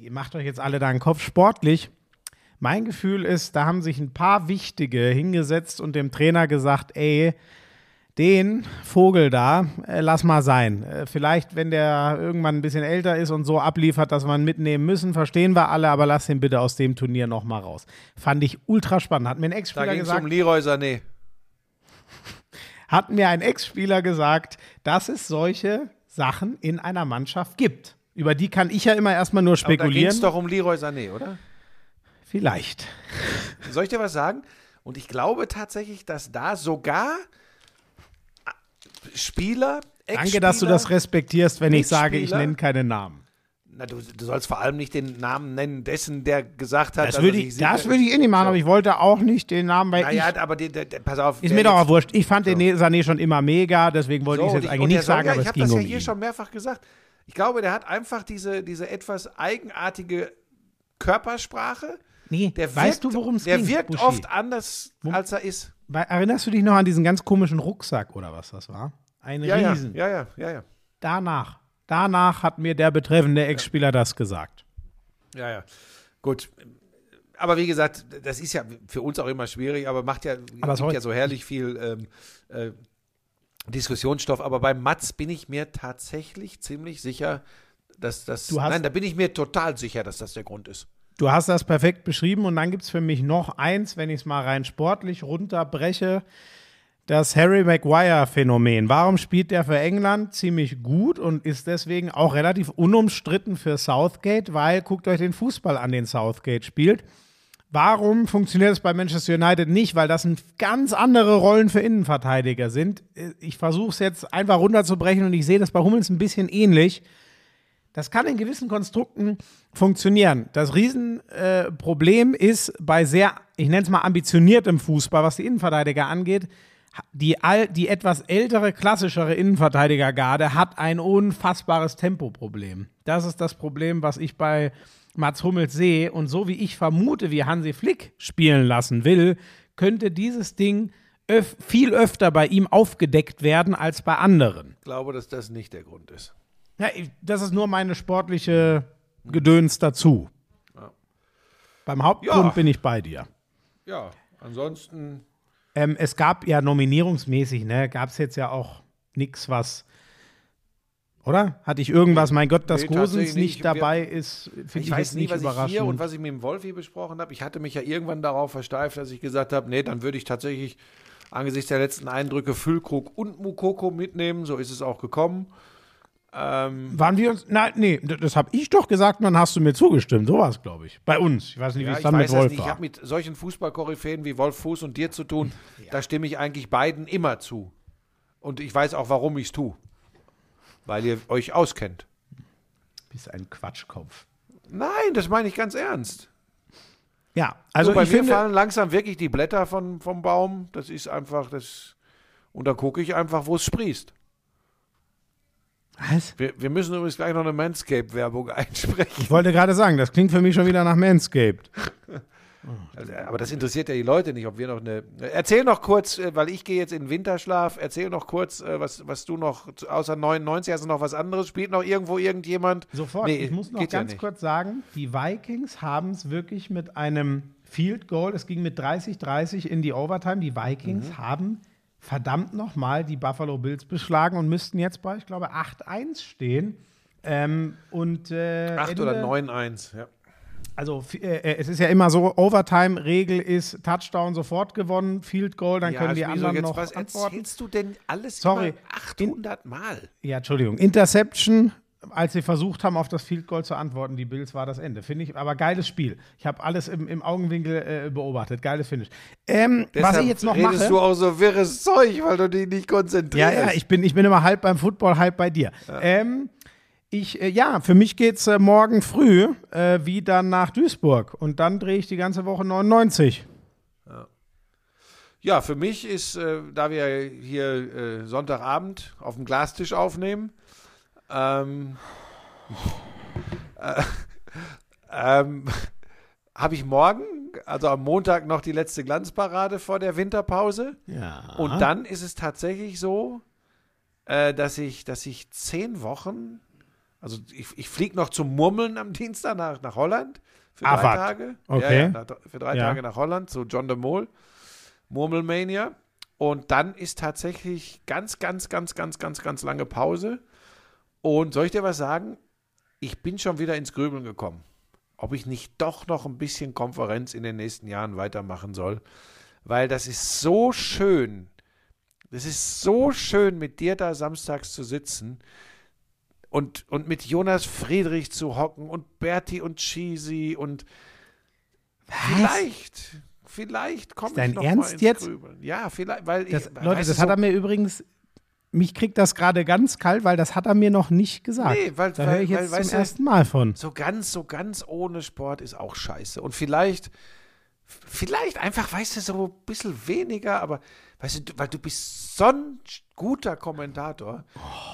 ihr macht euch jetzt alle da einen Kopf sportlich. Mein Gefühl ist, da haben sich ein paar Wichtige hingesetzt und dem Trainer gesagt, ey, den Vogel da, äh, lass mal sein. Äh, vielleicht, wenn der irgendwann ein bisschen älter ist und so abliefert, dass wir ihn mitnehmen müssen, verstehen wir alle, aber lass ihn bitte aus dem Turnier nochmal raus. Fand ich ultra spannend. Hat mir ein Da Ex-Spieler ging es gesagt, um Leroy Sané. hat mir ein Ex-Spieler gesagt, dass es solche Sachen in einer Mannschaft gibt. Über die kann ich ja immer erstmal nur Aber da ging spekulieren. es doch um Leroy Sané, oder? Vielleicht. Soll ich dir was sagen? Und ich glaube tatsächlich, dass da sogar Spieler, Danke, dass du das respektierst, wenn ich sage, ich nenne keine Namen. Na, du, du sollst vor allem nicht den Namen nennen dessen, der gesagt hat, Das dass würde ich, sich das würde ich eh nicht machen, So. aber ich wollte auch nicht den Namen, weil Naja, ich, aber die, der, der, pass auf. ist mir doch auch wurscht. Ich fand So. den Sané schon immer mega, deswegen wollte ich So, es und jetzt eigentlich nicht sagen, ja, aber ich es habe ging das ja um hier ihn. schon mehrfach gesagt. Ich glaube, der hat einfach diese, diese etwas eigenartige Körpersprache. Nee, Der weißt wirkt, du, worum es Der ging? wirkt Buschi? oft anders, als er ist. Erinnerst du dich noch an diesen ganz komischen Rucksack oder was das war? Ein Ja, ja, Riesen. ja, ja, ja, ja. Danach. Danach hat mir der betreffende Ex-Spieler das gesagt. Ja, ja. Gut. Aber wie gesagt, das ist ja für uns auch immer schwierig, aber macht ja, Aber gibt ja so herrlich viel ähm, äh, Diskussionsstoff. Aber bei Mats bin ich mir tatsächlich ziemlich sicher, dass das. Du hast- nein, da bin ich mir total sicher, dass das der Grund ist. Du hast das perfekt beschrieben und dann gibt es für mich noch eins, wenn ich es mal rein sportlich runterbreche. Das Harry Maguire-Phänomen. Warum spielt der für England ziemlich gut und ist deswegen auch relativ unumstritten für Southgate? Weil, guckt euch den Fußball an, den Southgate spielt. Warum funktioniert es bei Manchester United nicht? Weil das ganz andere Rollen für Innenverteidiger sind. Ich versuche es jetzt einfach runterzubrechen und ich sehe das bei Hummels ein bisschen ähnlich. Das kann in gewissen Konstrukten funktionieren. Das Riesenproblem äh, ist bei sehr, ich nenne es mal ambitioniertem Fußball, was die Innenverteidiger angeht, die, all, die etwas ältere, klassischere Innenverteidigergarde hat ein unfassbares Tempoproblem. Das ist das Problem, was ich bei Mats Hummels sehe. Und so wie ich vermute, wie Hansi Flick spielen lassen will, könnte dieses Ding öf viel öfter bei ihm aufgedeckt werden als bei anderen. Ich glaube, dass das nicht der Grund ist. Ja, ich- das ist nur meine sportliche Gedöns dazu. Beim Hauptgrund Ja. bin ich bei dir. Ja, ansonsten. Ähm, es gab ja nominierungsmäßig, ne, gab es jetzt ja auch nichts, was. Oder? Hatte ich irgendwas? Mein Gott, dass Nee, Gosens nicht dabei ist, finde ich, Ich weiß nie, nicht was ich überraschend. hier und was ich mit dem Wolfi besprochen habe. Ich hatte mich ja irgendwann darauf versteift, dass ich gesagt habe, nee, dann würde ich tatsächlich angesichts der letzten Eindrücke Füllkrug und Mukoko mitnehmen. So ist es auch gekommen. Ähm, Waren wir uns. Nein, nee, das habe ich doch gesagt und dann hast du mir zugestimmt. So war es, glaube ich. Bei uns. Ich weiß nicht, wie ja, es ich dann weiß mit das Wolf nicht. Ich war. habe mit solchen Fußballkoryphäen wie Wolf Fuß und dir zu tun. Da stimme ich eigentlich beiden immer zu. Und ich weiß auch, warum ich es tue. Weil ihr euch auskennt. Bist ein Quatschkopf. Nein, das meine ich ganz ernst. Ja, also so, bei ich mir finde. fallen langsam wirklich die Blätter von, vom Baum. Das ist einfach das. Und da gucke ich einfach, wo es sprießt. Was? Wir, wir müssen übrigens gleich noch eine Manscape-Werbung einsprechen. Ich wollte gerade sagen, das klingt für mich schon wieder nach Manscaped. Also, aber das interessiert ja die Leute nicht, ob wir noch eine. Erzähl noch kurz, äh, weil ich gehe jetzt in den Winterschlaf. Erzähl noch kurz, äh, was, was du noch, außer 99 hast du noch was anderes? Spielt noch irgendwo irgendjemand? Sofort. Nee, ich muss noch ja ganz nicht. kurz sagen, die Vikings haben es wirklich mit einem Field Goal, es ging mit 30-30 in die Overtime. Die Vikings Mhm. haben verdammt nochmal die Buffalo Bills beschlagen und müssten jetzt bei, ich glaube, 8-1 stehen. Ähm, und äh, 8 Ende- oder 9-1, ja. Also f- äh, es ist ja immer so, Overtime-Regel ist Touchdown sofort gewonnen, Field Goal, dann können die anderen jetzt noch was antworten. erzählst du denn alles Sorry. über 800 Mal? Ja, Entschuldigung. Interception, als sie versucht haben, auf das Field Goal zu antworten, die Bills war das Ende. Finde ich, aber geiles Spiel. Ich habe alles im, im Augenwinkel äh, beobachtet. Geiles Finish. Ähm, was ich jetzt noch redest mache. du auch so wirres Zeug, weil du dich nicht konzentrierst. Ja, ja, ich bin, ich bin immer halb beim Football, halb bei dir. Ähm, ich, äh, ja, für mich geht es äh, morgen früh äh, wieder nach Duisburg und dann drehe ich die ganze Woche 99. Ja, für mich ist, äh, da wir hier äh, Sonntagabend auf dem Glastisch aufnehmen, ähm, äh, ähm, habe ich morgen, also am Montag, noch die letzte Glanzparade vor der Winterpause. Ja. Und dann ist es tatsächlich so, äh, dass ich, dass ich zehn Wochen, also ich, ich fliege noch zum Murmeln am Dienstag nach, nach Holland für drei was? Tage. Okay. Ja, ja, nach, für drei Ja. Tage nach Holland zu John de Mol, Murmelmania. Und dann ist tatsächlich ganz, ganz, ganz, ganz, ganz, ganz lange Pause. Und soll ich dir was sagen? Ich bin schon wieder ins Grübeln gekommen, ob ich nicht doch noch ein bisschen Konferenz in den nächsten Jahren weitermachen soll. Weil das ist so schön. Das ist so schön, mit dir da samstags zu sitzen und, und mit Jonas Friedrich zu hocken und Berti und Cheesy und vielleicht, vielleicht Ist dein ich noch Ernst mal ins jetzt? Grübeln. Ja, vielleicht, weil Das, ich, Leute, das du, hat so- er mir übrigens, mich kriegt das gerade ganz kalt, weil das hat er mir noch nicht gesagt. Nee, weil- da weil- höre ich weil, jetzt weißt zum ersten Mal von. so ganz, so ganz ohne Sport ist auch scheiße. Und vielleicht, vielleicht einfach, weißt du, so ein bisschen weniger, aber weißt du, weil du bist so ein guter Kommentator.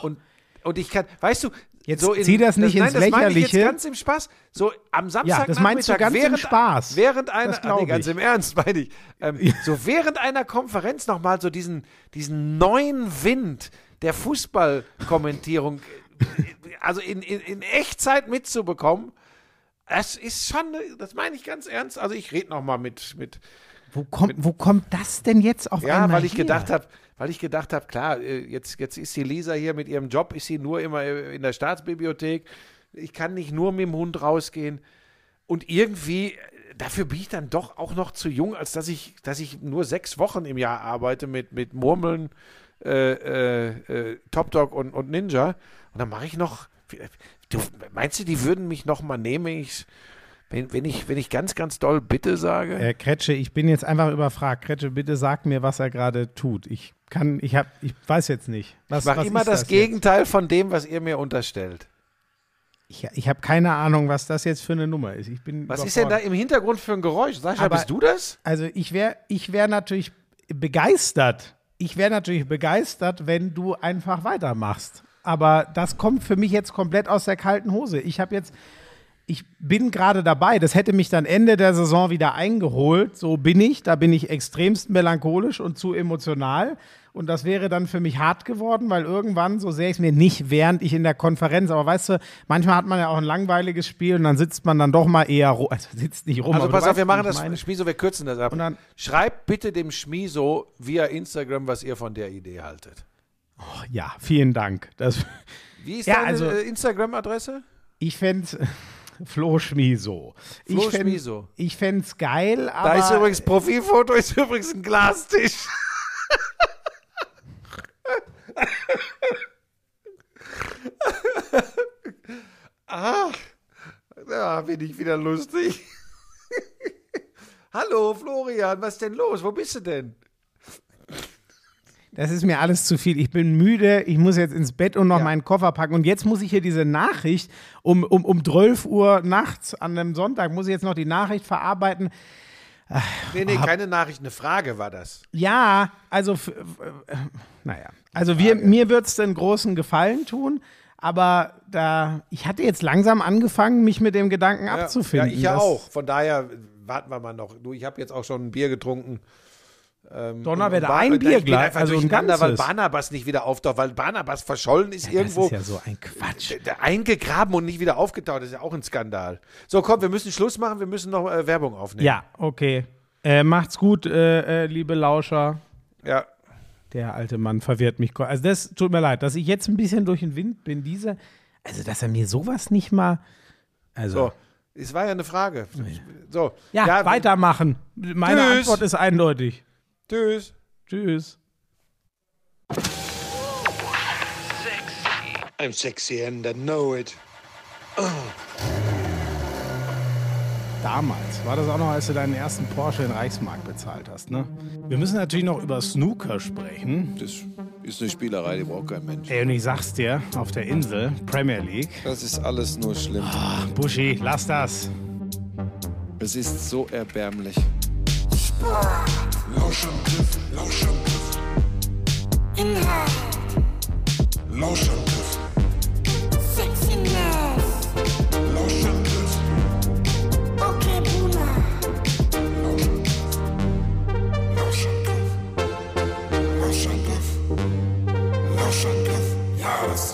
Und, und ich kann, weißt du, Jetzt so in, zieh das nicht nein, ins das meine ich Lächerliche. jetzt ganz im Spaß. So am Samstag Ja, das meinst du ganz im während, Spaß. Während einer, Das ah, nee, ganz im Ernst meine ich, ähm, so während einer Konferenz nochmal so diesen, diesen neuen Wind der Fußballkommentierung, äh, also in, in, in Echtzeit mitzubekommen, das ist schon, das meine ich ganz ernst. Also ich rede nochmal mit, mit, Wo kommt, wo kommt das denn jetzt auf ja, einmal weil ich her? gedacht habe, weil ich gedacht habe, klar, äh, jetzt, jetzt ist die Lisa hier mit ihrem Job, ist sie nur immer äh, in der Staatsbibliothek. Ich kann nicht nur mit dem Hund rausgehen. Und irgendwie, äh, dafür bin ich dann doch auch noch zu jung, als dass ich, dass ich nur sechs Wochen im Jahr arbeite mit, mit Murmeln, äh, äh, Top Dog und, und Ninja. Und dann mache ich noch. Du, meinst du, die würden mich noch mal nehmen, wenn ich, wenn, wenn ich, wenn ich ganz, ganz doll Bitte sage? Äh, Kretsche, ich bin jetzt einfach überfragt. Kretsche, bitte sag mir, was er gerade tut. Ich kann, ich hab, ich weiß jetzt nicht. Was, ich mache immer das, jetzt? Gegenteil von dem, was ihr mir unterstellt. Ich, ich habe keine Ahnung, was das jetzt für eine Nummer ist. Ich bin Was ist denn da im Hintergrund für ein Geräusch? Sascha, Aber- bist du das? Also ich wäre ich wär natürlich begeistert. Ich wäre natürlich begeistert, wenn du einfach weitermachst. Aber das kommt für mich jetzt komplett aus der kalten Hose. Ich habe jetzt, ich bin gerade dabei. Das hätte mich dann Ende der Saison wieder eingeholt. So bin ich. Da bin ich extremst melancholisch und zu emotional. Und das wäre dann für mich hart geworden, weil irgendwann, so sehe ich es mir nicht, während ich in der Konferenz, aber weißt du, manchmal hat man ja auch ein langweiliges Spiel und dann sitzt man dann doch mal eher, also sitzt nicht rum. Also pass auf, wir machen das, meine. Schmiso, wir kürzen das ab. Und dann- Schreibt bitte dem Schmiso via Instagram, was ihr von der Idee haltet. Ja, vielen Dank. Das, Wie ist Ja, deine also- äh, Instagram-Adresse? ich fände Flo Schmiso. Flo ich fänd- Schmiso. Ich fände es geil, aber. Da ist übrigens Profilfoto, ist übrigens ein Glastisch. ah, da bin ich wieder lustig. Hallo Florian, was ist denn los? Wo bist du denn? Das ist mir alles zu viel. Ich bin müde. Ich muss jetzt ins Bett und noch Ja. meinen Koffer packen. Und jetzt muss ich hier diese Nachricht um, um, um 12 Uhr nachts an einem Sonntag, muss ich jetzt noch die Nachricht verarbeiten. Nee, nee, keine Nachricht, eine Frage war das. Ja, also, äh, naja. Also wir, mir wird es den großen Gefallen tun, Aber da, ich hatte jetzt langsam angefangen, mich mit dem Gedanken Ja, abzufinden. Ja, ich ja auch. Von daher warten wir mal noch. Du, ich habe jetzt auch schon ein Bier getrunken. Donnerwetter, Ba- ein Bier gleich, also ein durcheinander, weil ganzes. Barnabas nicht wieder auftaucht, weil Barnabas verschollen ist Das irgendwo ist ja so ein Quatsch. eingegraben und nicht wieder aufgetaucht. Das ist ja auch ein Skandal. So, komm, wir müssen Schluss machen. Wir müssen noch äh, Werbung aufnehmen. Ja, okay. Äh, macht's gut, äh, äh, liebe Lauscher. Ja. Der alte Mann verwirrt mich. Also das tut mir leid, dass ich jetzt ein bisschen durch den Wind bin. Diese, also dass er mir sowas nicht mal. Also So. Es war ja eine Frage. So. ja, weitermachen. Meine Tschüss. Antwort ist eindeutig. Tschüss. Tschüss. I'm sexy and I know it. Damals war das auch noch, als du deinen ersten Porsche in Reichsmark bezahlt hast, ne? Wir müssen natürlich noch über Snooker sprechen. Das ist eine Spielerei, die braucht kein Mensch. Ey, und ich sag's dir, auf der Insel, Premier League. Das ist alles nur schlimm. Buschi, lass das. Es ist so erbärmlich. Lauschangriff, Lauschangriff. Inhalt. Lauschangriff. Sexiness. Lauschangriff. Okay, Boomer. Lauschangriff. Lauschangriff. Lauschangriff. Lauschangriff. Ja, das